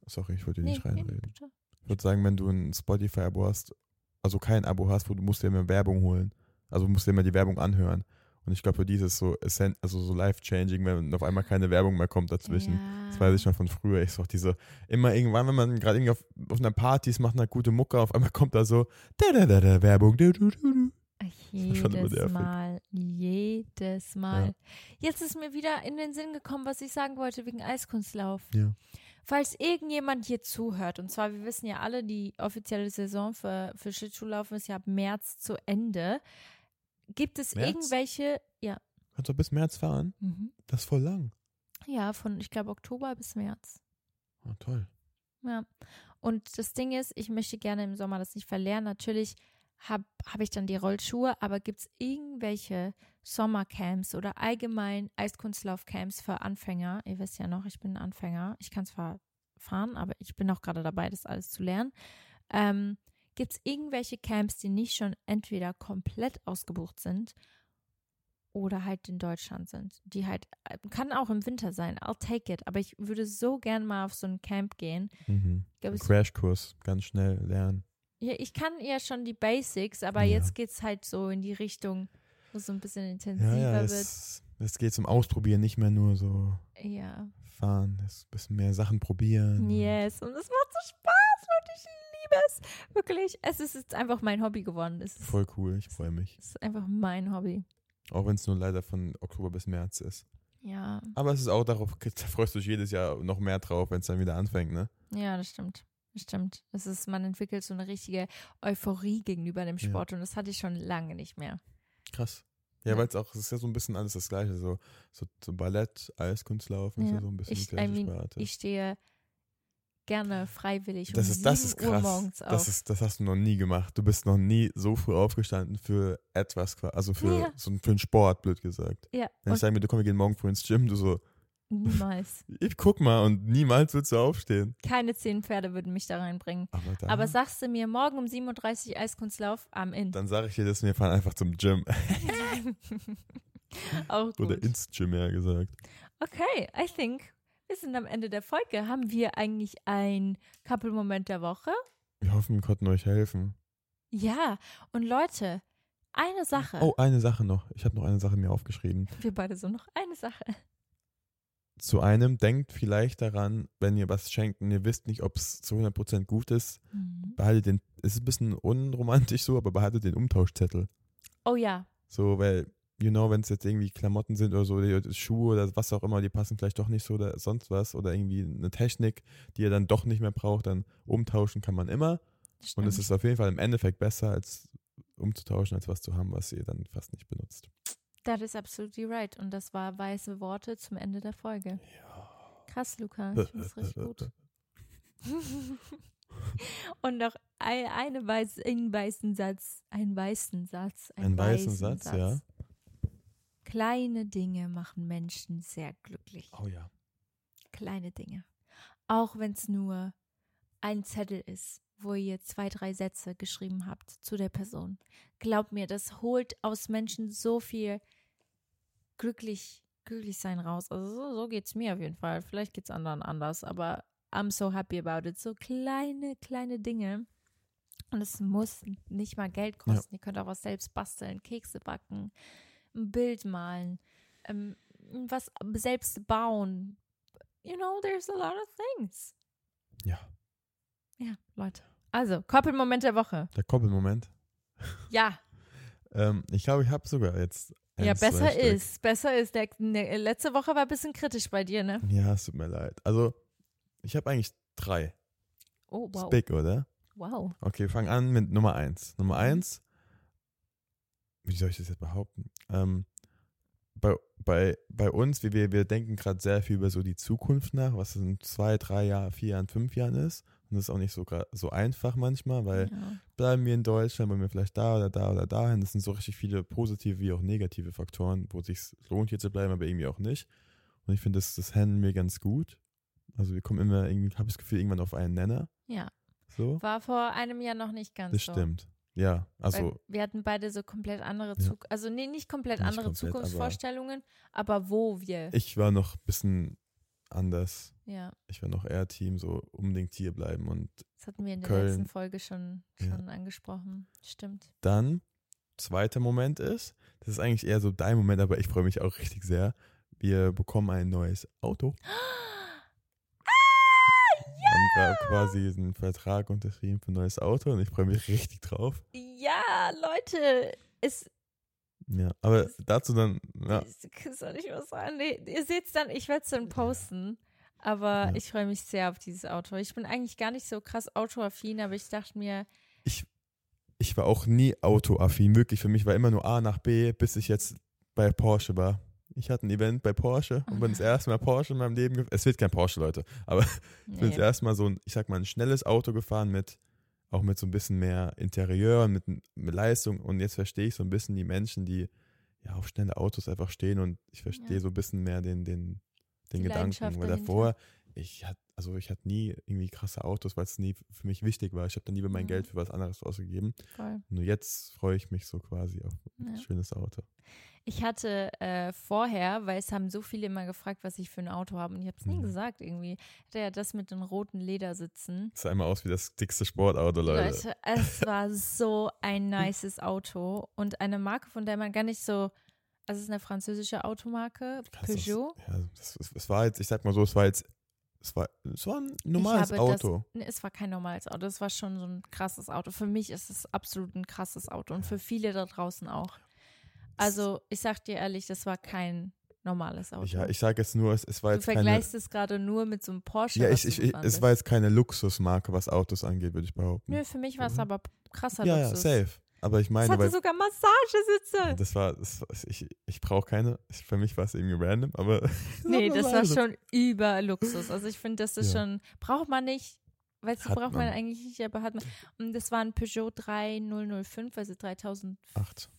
Sorry, ich wollte Nee, nicht nee, reinreden. bitte. Ich würde sagen, wenn du ein Spotify-Abo hast, also kein Abo hast, wo du musst dir immer Werbung holen. Also du musst dir immer die Werbung anhören. Und ich glaube, für die ist es so, also so life-changing, wenn auf einmal keine Werbung mehr kommt dazwischen. Ja. Das weiß ich schon von früher. Ich so diese, immer irgendwann, wenn man gerade irgendwie auf, auf einer Party ist, macht eine gute Mucke, auf einmal kommt da so, da da da da Werbung. Du, du, du. Jedes. Mal. Jedes Mal. Jetzt ist mir wieder in den Sinn gekommen, was ich sagen wollte wegen Eiskunstlauf. Ja. Falls irgendjemand hier zuhört, und zwar, wir wissen ja alle, die offizielle Saison für, für Schlittschuhlaufen ist ja ab März zu Ende. Gibt es März? irgendwelche, ja, Kannst du bis März fahren? mhm. Das ist voll lang. ja, von, ich glaube, Oktober bis März. Oh, toll. Ja. Und das Ding ist, ich möchte gerne im Sommer das nicht verlernen. Natürlich habe hab ich dann die Rollschuhe, aber gibt es irgendwelche Sommercamps oder allgemein Eiskunstlaufcamps für Anfänger? Ihr wisst ja noch, ich bin ein Anfänger. Ich kann zwar fahren, aber ich bin auch gerade dabei, das alles zu lernen. Ähm, gibt es irgendwelche Camps, die nicht schon entweder komplett ausgebucht sind oder halt in Deutschland sind, die halt, äh, kann auch im Winter sein, I'll take it, aber ich würde so gern mal auf so ein Camp gehen. Mhm. Es- Crashkurs, ganz schnell lernen. ja, ich kann ja schon die Basics, aber Ja. jetzt geht's halt so in die Richtung, wo es so ein bisschen intensiver Ja, ja, wird. es, es geht zum Ausprobieren, nicht mehr nur so Ja. fahren, es ein bisschen mehr Sachen probieren. Yes. Und es macht so Spaß, Leute. Ich liebe es. Wirklich. Es ist jetzt einfach mein Hobby geworden. Es Voll cool, ich freue mich. es ist einfach mein Hobby. Auch wenn es nur leider von Oktober bis März ist. Ja. Aber es ist auch darauf, *laughs* da freust du dich jedes Jahr noch mehr drauf, wenn es dann wieder anfängt, ne? Ja, das stimmt. Das stimmt. Es ist, man entwickelt so eine richtige Euphorie gegenüber dem Ja. Sport und das hatte ich schon lange nicht mehr. Krass. Ja, Ja. weil es auch, es ist ja so ein bisschen alles das Gleiche, so, so, so Ballett, Eiskunstlaufen, ist Ja. ja so ein bisschen Ich, die I mean, ich stehe gerne freiwillig das um ist, das 7 ist Uhr krass. Das, ist, das hast du noch nie gemacht. Du bist noch nie so früh aufgestanden für etwas, also für, Ja. so, für einen Sport, blöd gesagt. ja, Wenn ich sage mir, du komm, wir gehen morgen früh ins Gym, du so, niemals. *laughs* ich guck mal und niemals willst du aufstehen. Keine zehn Pferde würden mich da reinbringen. Aber, dann, Aber sagst du mir morgen um 7.30 Uhr Eiskunstlauf am In. dann sage ich dir, dass wir fahren einfach zum Gym. *laughs* Auch gut. Oder ins Gym, eher gesagt. Okay, I think wir sind am Ende der Folge. Haben wir eigentlich ein Couple-Moment der Woche? Wir hoffen, wir konnten euch helfen. Ja, und Leute, eine Sache. Oh, eine Sache noch. Ich habe noch eine Sache mir aufgeschrieben. Wir beide so noch eine Sache. Zu einem, denkt vielleicht daran, wenn ihr was schenkt und ihr wisst nicht, ob es zu 100% gut ist, Mhm. behaltet den, es ist ein bisschen unromantisch so, aber behaltet den Umtauschzettel. Oh ja, So, weil, you know, wenn es jetzt irgendwie Klamotten sind oder so, die Schuhe oder was auch immer, die passen vielleicht doch nicht so oder sonst was oder irgendwie eine Technik, die ihr dann doch nicht mehr braucht, dann umtauschen kann man immer. das Und stimmt. es ist auf jeden Fall im Endeffekt besser, als umzutauschen, als was zu haben, was ihr dann fast nicht benutzt. That is absolutely right. Und das war weiße Worte zum Ende der Folge. Ja. Krass, Luca. *laughs* Ich finde es richtig gut. *laughs* Und noch ein, eine weiß, einen weißen Satz, einen weißen Satz, einen Ein weißen Satz, ja. Kleine Dinge machen Menschen sehr glücklich. Oh ja. Kleine Dinge. Auch wenn es nur ein Zettel ist, wo ihr zwei, drei Sätze geschrieben habt zu der Person. Glaubt mir, das holt aus Menschen so viel glücklich, glücklich sein raus. Also so, so geht es mir auf jeden Fall. Vielleicht geht es anderen anders, aber I'm so happy about it. So kleine, kleine Dinge. Und es muss nicht mal Geld kosten. Ihr könnt auch was selbst basteln, Kekse backen, ein Bild malen, ähm, was selbst bauen. You know, there's a lot of things. Ja. Ja, Leute. Also, Koppelmoment der Woche. Der Koppelmoment. Ja, *laughs* Ähm, ich glaube, ich habe sogar jetzt. ja, besser Stück. ist. Besser ist. Der, ne, letzte Woche war ein bisschen kritisch bei dir, ne? Ja, es tut mir leid. Also, ich habe eigentlich drei. Oh, Ist wow. big, oder? Wow. Okay, wir fangen an mit Nummer eins. Mhm. Nummer eins, wie soll ich das jetzt behaupten? Ähm, bei, bei, bei uns, wie wir, wir denken gerade sehr viel über so die Zukunft nach, was in zwei, drei Jahren, vier Jahren, fünf Jahren ist. Und das ist auch nicht so, so einfach manchmal, weil Ja. bleiben wir in Deutschland, wollen wir vielleicht da oder da oder dahin. Das sind so richtig viele positive wie auch negative Faktoren, wo es sich lohnt, hier zu bleiben, aber irgendwie auch nicht. Und ich finde, das, das handeln wir ganz gut. Also wir kommen immer irgendwie, habe das Gefühl, irgendwann auf einen Nenner. ja. So. War vor einem Jahr noch nicht ganz Das so. stimmt. Ja, Weil also wir hatten beide so komplett andere Ja. Zug also nee, nicht komplett Nicht andere komplett, aber- Zukunftsvorstellungen, aber, wo wir. ich war noch ein bisschen anders. ja, Ich war noch eher Team, so unbedingt hier bleiben. Und das hatten wir in der Köln. letzten Folge schon, Ja. schon angesprochen. Stimmt. dann, zweiter Moment ist, das ist eigentlich eher so dein Moment, aber ich freue mich auch richtig sehr. Wir bekommen ein neues Auto. *gasps* Quasi einen Vertrag unterschrieben für ein neues Auto und ich freue mich richtig drauf. Ja, Leute, es Ja, aber dazu dann, ja, ich soll ich was sagen? Nee, ihr seht's dann, ich werde es dann posten. Aber Ja. ich freue mich sehr auf dieses Auto. Ich bin eigentlich gar nicht so krass autoaffin, aber ich dachte mir, ich war auch nie autoaffin. Wirklich, für mich war immer nur A nach B, bis ich jetzt bei Porsche war. Ich hatte ein Event bei Porsche und bin das erste Mal Porsche in meinem Leben gefahren. Es wird kein Porsche, Leute, aber ich bin das nee, erste Mal so ein, ich sag mal, ein schnelles Auto gefahren mit, auch mit so ein bisschen mehr Interieur und mit, mit Leistung. Und jetzt verstehe ich so ein bisschen die Menschen, die ja auf schnelle Autos einfach stehen und ich verstehe Ja. so ein bisschen mehr den, den, den Die Gedanken. Weil dahinter. Ich hatte, also ich hatte nie irgendwie krasse Autos, weil es nie für mich wichtig war. Ich habe dann lieber mein Mhm. Geld für was anderes ausgegeben. voll. Nur jetzt freue ich mich so quasi auf ein Ja. schönes Auto. Ich hatte äh, vorher, weil es haben so viele immer gefragt, was ich für ein Auto habe und ich habe es nie Mhm. gesagt irgendwie. Hatte ja das mit den roten Ledersitzen. Das sah immer aus wie das dickste Sportauto, Leute. Leute, es *laughs* war so ein nices Auto und eine Marke, von der man gar nicht so, also es ist eine französische Automarke, das- Peugeot. Ja, das, es, es war jetzt, ich sag mal so, es war jetzt, es war, es war ein normales Auto. Das, es war kein normales Auto, es war schon so ein krasses Auto. Für mich ist es absolut ein krasses Auto und für viele da draußen auch. Also, ich sag dir ehrlich, das war kein normales Auto. Ja, ich sage jetzt nur, es, es war du jetzt keine. vergleichst es gerade nur mit so einem Porsche. Ja, ich, du ich, ich, es war jetzt keine Luxusmarke, was Autos angeht, würde ich behaupten. Nö, für mich war es Mhm. aber krasser ja, ja, Luxus. safe. Aber ich Es meine, hatte weil sogar Massagesitze. das war, das war ich, ich brauche keine. Ich, für mich war es irgendwie random, aber. *laughs* Nee, das war schon über Luxus. Also ich finde, das ist Ja. schon, braucht man nicht, weil es Hat braucht man man. eigentlich nicht, aber hat man. Und das war ein Peugeot 3005, also 3000, Acht.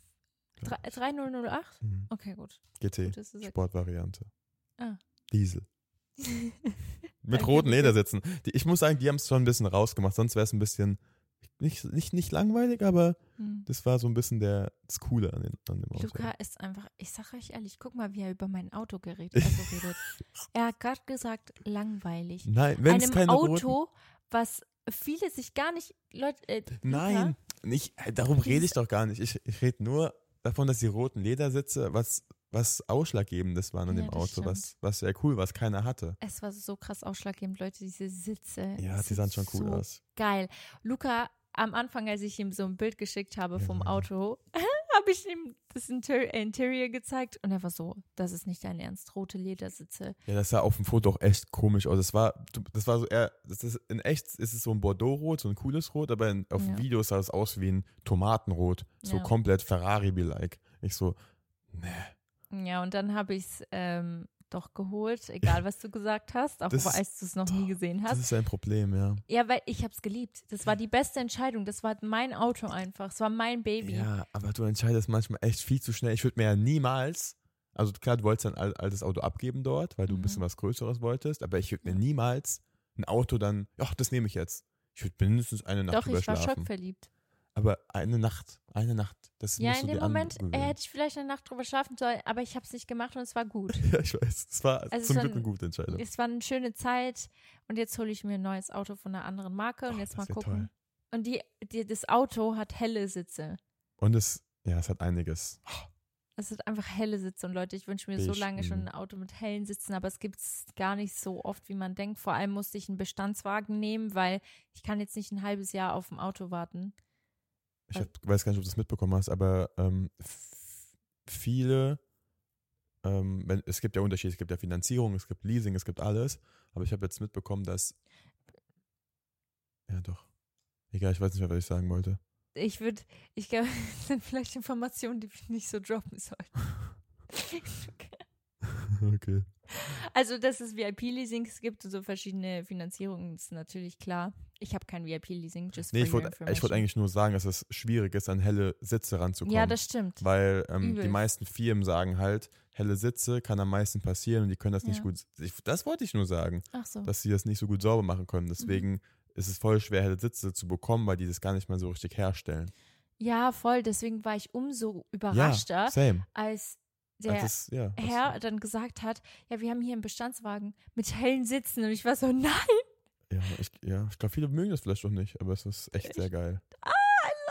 drei- 3008? Mhm. Okay, gut. GT, gut du. Sportvariante. Ah. Diesel. *laughs* Mit roten. Ledersitzen. Die, ich muss sagen, die haben es schon ein bisschen rausgemacht, sonst wäre es ein bisschen. Nicht, nicht, nicht langweilig, aber Hm. das war so ein bisschen der, das Coole an, den, an dem Auto. Luca ist einfach, ich sag euch ehrlich, guck mal, wie er über mein Auto geredet, also redet. *laughs* er hat gerade gesagt, langweilig. Nein, wenn es Einem keine roten, Auto, was viele sich gar nicht, Leute, äh, Nein, nicht, darum rede ich doch gar nicht. Ich, ich rede nur davon, dass die roten Ledersitze was, was Ausschlaggebendes waren an Ja, dem Auto, was, was sehr cool, was keiner hatte. Es war so krass ausschlaggebend, Leute, diese Sitze. Ja, die sahen schon cool so aus. Geil. Luca, am Anfang, als ich ihm so ein Bild geschickt habe vom. Auto, *laughs* habe ich ihm das Inter Interior gezeigt und er war so, das ist nicht dein Ernst, rote Ledersitze. Ja, das sah auf dem Foto auch echt komisch aus. Das war, das war so eher, das ist, in echt ist es so ein Bordeaux-Rot, so ein cooles Rot, aber in, auf Ja. dem Video sah es aus wie ein Tomatenrot. So Ja. komplett Ferrari-like. Ich so, ne. Ja, und dann habe ich es ähm, doch geholt, *laughs* egal was du gesagt hast, auch Das als du es noch nie gesehen Das hast. ist ein Problem, ja. Ja, weil ich habe es geliebt. Das war die beste Entscheidung. Das war mein Auto einfach. Es war mein Baby. Ja, aber du entscheidest manchmal echt viel zu schnell. Ich würde mir ja niemals, also klar, du wolltest ein al- altes Auto abgeben dort, weil du ein Mhm. bisschen was Größeres wolltest, aber ich würde mir niemals ein Auto dann, ach, das nehme ich jetzt. Ich würde mindestens eine Nacht Doch, ich war schockverliebt. Aber eine Nacht, eine Nacht, das Ja, musst in du dem Moment äh, hätte ich vielleicht eine Nacht drüber schlafen sollen, aber ich habe es nicht gemacht und es war gut. *laughs* Ja, ich weiß. Es war Also zum es Glück war- eine gute Entscheidung. Es war eine schöne Zeit und jetzt hole ich mir ein neues Auto von einer anderen Marke und Oh, jetzt mal gucken. toll. Und die, die, das Auto hat helle Sitze. Und es, ja, es hat einiges. Es sind einfach helle Sitze und Leute, ich wünsche mir so Beige, lange schon ein Auto mit hellen Sitzen, aber es gibt es gar nicht so oft, wie man denkt. Vor allem musste ich einen Bestandswagen nehmen, weil ich kann jetzt nicht ein halbes Jahr auf dem Auto warten. Ich hab, weiß gar nicht, ob du das mitbekommen hast, aber ähm, viele, ähm, wenn, es gibt ja Unterschiede, es gibt ja Finanzierung, es gibt Leasing, es gibt alles, aber ich habe jetzt mitbekommen, dass, ja doch, egal, ich weiß nicht mehr, was ich sagen wollte. Ich würde, ich glaube, das *laughs* sind vielleicht Informationen, die wir nicht so droppen sollten. *laughs* okay. *laughs* Also, dass es VIP-Leasings gibt und so verschiedene Finanzierungen, ist natürlich klar. Ich habe kein VIP-Leasing, just Nee, ich wollte wollte information. eigentlich nur sagen, dass es schwierig ist, an helle Sitze ranzukommen. Ja, das stimmt. Weil ähm, die meisten Firmen sagen halt, helle Sitze kann am meisten passieren und die können das nicht Ja. gut. Ich, das wollte ich nur sagen, Ach so. dass sie das nicht so gut sauber machen können. Mhm. Deswegen ist es voll schwer, helle Sitze zu bekommen, weil die das gar nicht mal so richtig herstellen. Ja, voll. Deswegen war ich umso Ja, überraschter, same. als der Also ja, Herr dann gesagt hat, ja, wir haben hier einen Bestandswagen mit hellen Sitzen. Und ich war so, nein, Ja, ich, ja, ich glaube, viele mögen das vielleicht auch nicht, aber es ist echt sehr geil. I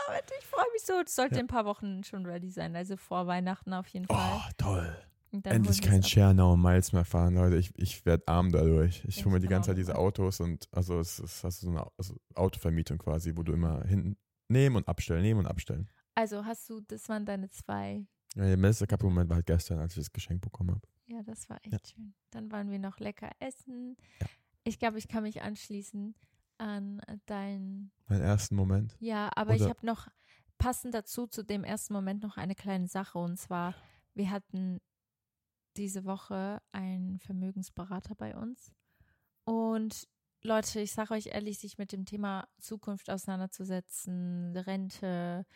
love it. Ich freue mich so. Es sollte Ja. in ein paar Wochen schon ready sein. Also vor Weihnachten auf jeden Oh, Fall. toll. Und dann Endlich kein. Schernau Miles mehr fahren, Leute. Ich, ich werde arm dadurch. Ich Ich hole mir die ganze Zeit diese. Autos und also es ist hast du so eine also Autovermietung quasi, wo du immer hinten nehmen und abstellen, nehmen und abstellen. Also hast du, das waren deine zwei. Ja, der beste Kappe-Moment war halt gestern, als ich das Geschenk bekommen habe. Ja, das war echt Ja. schön. Dann waren wir noch lecker essen. Ja. Ich glaube, ich kann mich anschließen an dein. Mein ersten Moment. Ja, aber ich Oder- habe noch passend dazu zu dem ersten Moment noch eine kleine Sache und zwar wir hatten diese Woche einen Vermögensberater bei uns und Leute, ich sage euch ehrlich, sich mit dem Thema Zukunft auseinanderzusetzen, Rente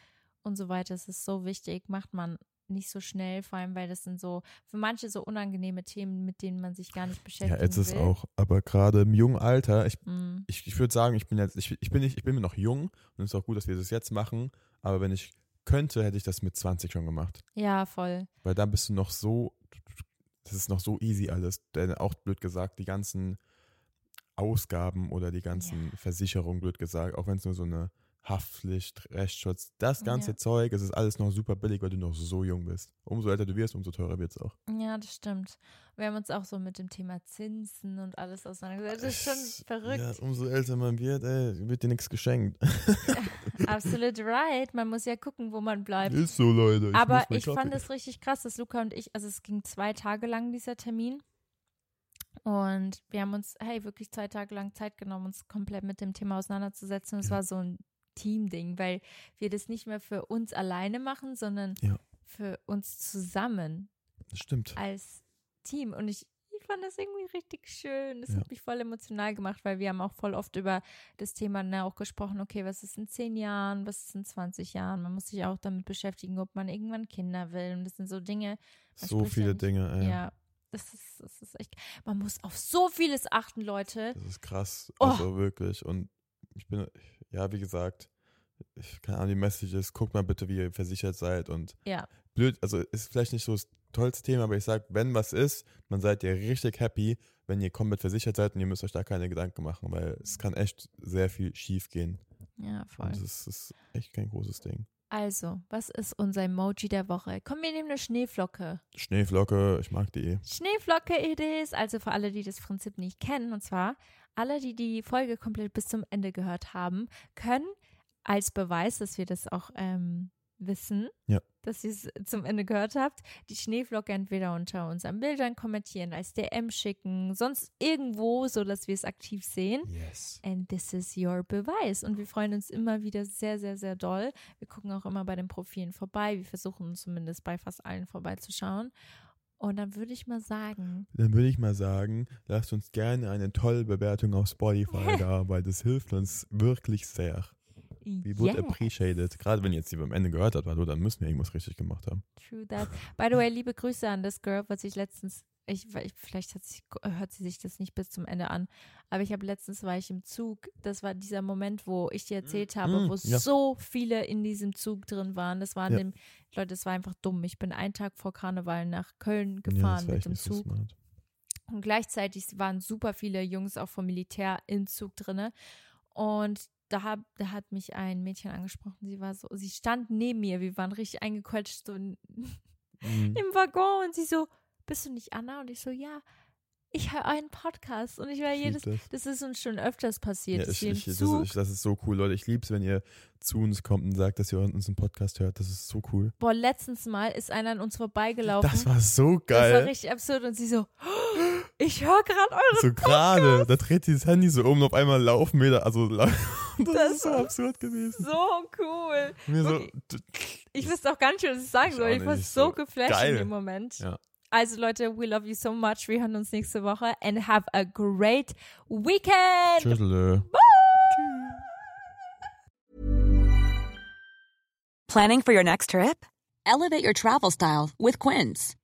und so weiter, es ist so wichtig, macht man nicht so schnell, vor allem weil das sind so für manche so unangenehme Themen, mit denen man sich gar nicht Ja, beschäftigen jetzt ist will. auch, aber gerade im jungen Alter, ich, Mm, ich, ich würde sagen, ich bin jetzt, ich, ich bin nicht, ich bin noch jung und es ist auch gut, dass wir das jetzt machen, aber wenn ich könnte, hätte ich das mit 20 schon gemacht. ja, voll. Weil dann bist du noch so, das ist noch so easy alles. Denn auch blöd gesagt, die ganzen Ausgaben oder die ganzen Versicherungen, blöd gesagt, auch wenn es nur so eine Haftpflicht, Rechtsschutz, das ganze Ja. Zeug, es ist alles noch super billig, weil du noch so jung bist. Umso älter du wirst, umso teurer wird es auch. Ja, das stimmt. Wir haben uns auch so mit dem Thema Zinsen und alles auseinandergesetzt. Das ist schon verrückt. Ja, umso älter man wird, ey, wird dir nichts geschenkt. *laughs* Absolut right. Man muss ja gucken, wo man bleibt. ist so, Leute. Ich Aber ich fand Kaffee- es richtig krass, dass Luca und ich, also es ging zwei Tage lang dieser Termin. Und wir haben uns, hey, wirklich zwei Tage lang Zeit genommen, uns komplett mit dem Thema auseinanderzusetzen. Es war so ein Teamding, weil wir das nicht mehr für uns alleine machen, sondern Ja. für uns zusammen Das stimmt. als Team. Und ich, ich fand das irgendwie richtig schön. Das Ja. hat mich voll emotional gemacht, weil wir haben auch voll oft über das Thema ne, auch gesprochen, okay, was ist in zehn Jahren, was ist in 20 Jahren? Man muss sich auch damit beschäftigen, ob man irgendwann Kinder will. Und das sind so Dinge, So spricht ja viele nicht- Dinge, ey. ja, das ist, das ist echt, man muss auf so vieles achten, Leute. Das ist krass. Oh. Also wirklich. Und ich bin, ja, wie gesagt, ich keine Ahnung, die Message ist, guckt mal bitte, wie ihr versichert seid. Und Ja. blöd, also ist vielleicht nicht so das tollste Thema, aber ich sag, wenn was ist, man seid ihr richtig happy, wenn ihr komplett versichert seid und ihr müsst euch da keine Gedanken machen, weil es kann echt sehr viel schief gehen. Ja, voll. Und das ist echt kein großes Ding. Also, was ist unser Emoji der Woche? Komm, wir nehmen eine Schneeflocke. Schneeflocke, ich mag die eh. Schneeflocke it is. Also für alle, die das Prinzip nicht kennen, und zwar alle, die die Folge komplett bis zum Ende gehört haben, können als Beweis, dass wir das auch ähm, wissen, Ja. dass ihr es zum Ende gehört habt, die Schneeflocke entweder unter unseren Bildern kommentieren, als DM schicken, sonst irgendwo, so dass wir es aktiv sehen. Yes. And this is your Beweis. Und wir freuen uns immer wieder sehr, sehr, sehr doll. Wir gucken auch immer bei den Profilen vorbei. Wir versuchen zumindest bei fast allen vorbeizuschauen. Und dann würde ich mal sagen, Dann würde ich mal sagen, lasst uns gerne eine tolle Bewertung auf Spotify *laughs* da, weil das hilft uns wirklich sehr. We would yeah, appreciate it. Gerade wenn ihr jetzt die am Ende gehört habt, hallo, dann müssen wir irgendwas richtig gemacht haben. true that. By the way, liebe Grüße an das Girl, was ich letztens, ich, vielleicht sie, hört sie sich das nicht bis zum Ende an, aber ich habe letztens war ich im Zug. Das war dieser Moment, wo ich dir erzählt habe, Mm, wo ja. so viele in diesem Zug drin waren. Das war Ja. dem, Leute, das war einfach dumm. Ich bin einen Tag vor Karneval nach Köln ja, gefahren war mit dem so Zug. smart. Und gleichzeitig waren super viele Jungs auch vom Militär im Zug drinne. Und da, hab, da hat mich ein Mädchen angesprochen. Sie war so, sie stand neben mir. Wir waren richtig eingequetscht. Und Mhm. im Waggon und sie so, bist du nicht Anna? Und ich so, ja, ich höre einen Podcast und ich war Ich jedes, das. das ist uns schon öfters passiert. Ja, ich, ich, das, ist, das ist so cool, Leute. Ich liebe es, wenn ihr zu uns kommt und sagt, dass ihr unseren Podcast hört. Das ist so cool. boah, letztens mal ist einer an uns vorbeigelaufen. Das war so Das war geil. richtig absurd und sie so, ich höre gerade eure So gerade, da dreht sie das Handy so um und auf einmal laufen wir da. Also, *laughs* das, Das ist so absurd gewesen. so cool. Mir so. Ich wusste auch gar nicht, was ich sagen soll. Ich war so So geflasht geil. in dem Moment. Ja. Also Leute, we love you so much. Wir hören uns nächste Woche and have a great weekend. Tschüss. Planning for your next trip? Elevate your travel style with Quince.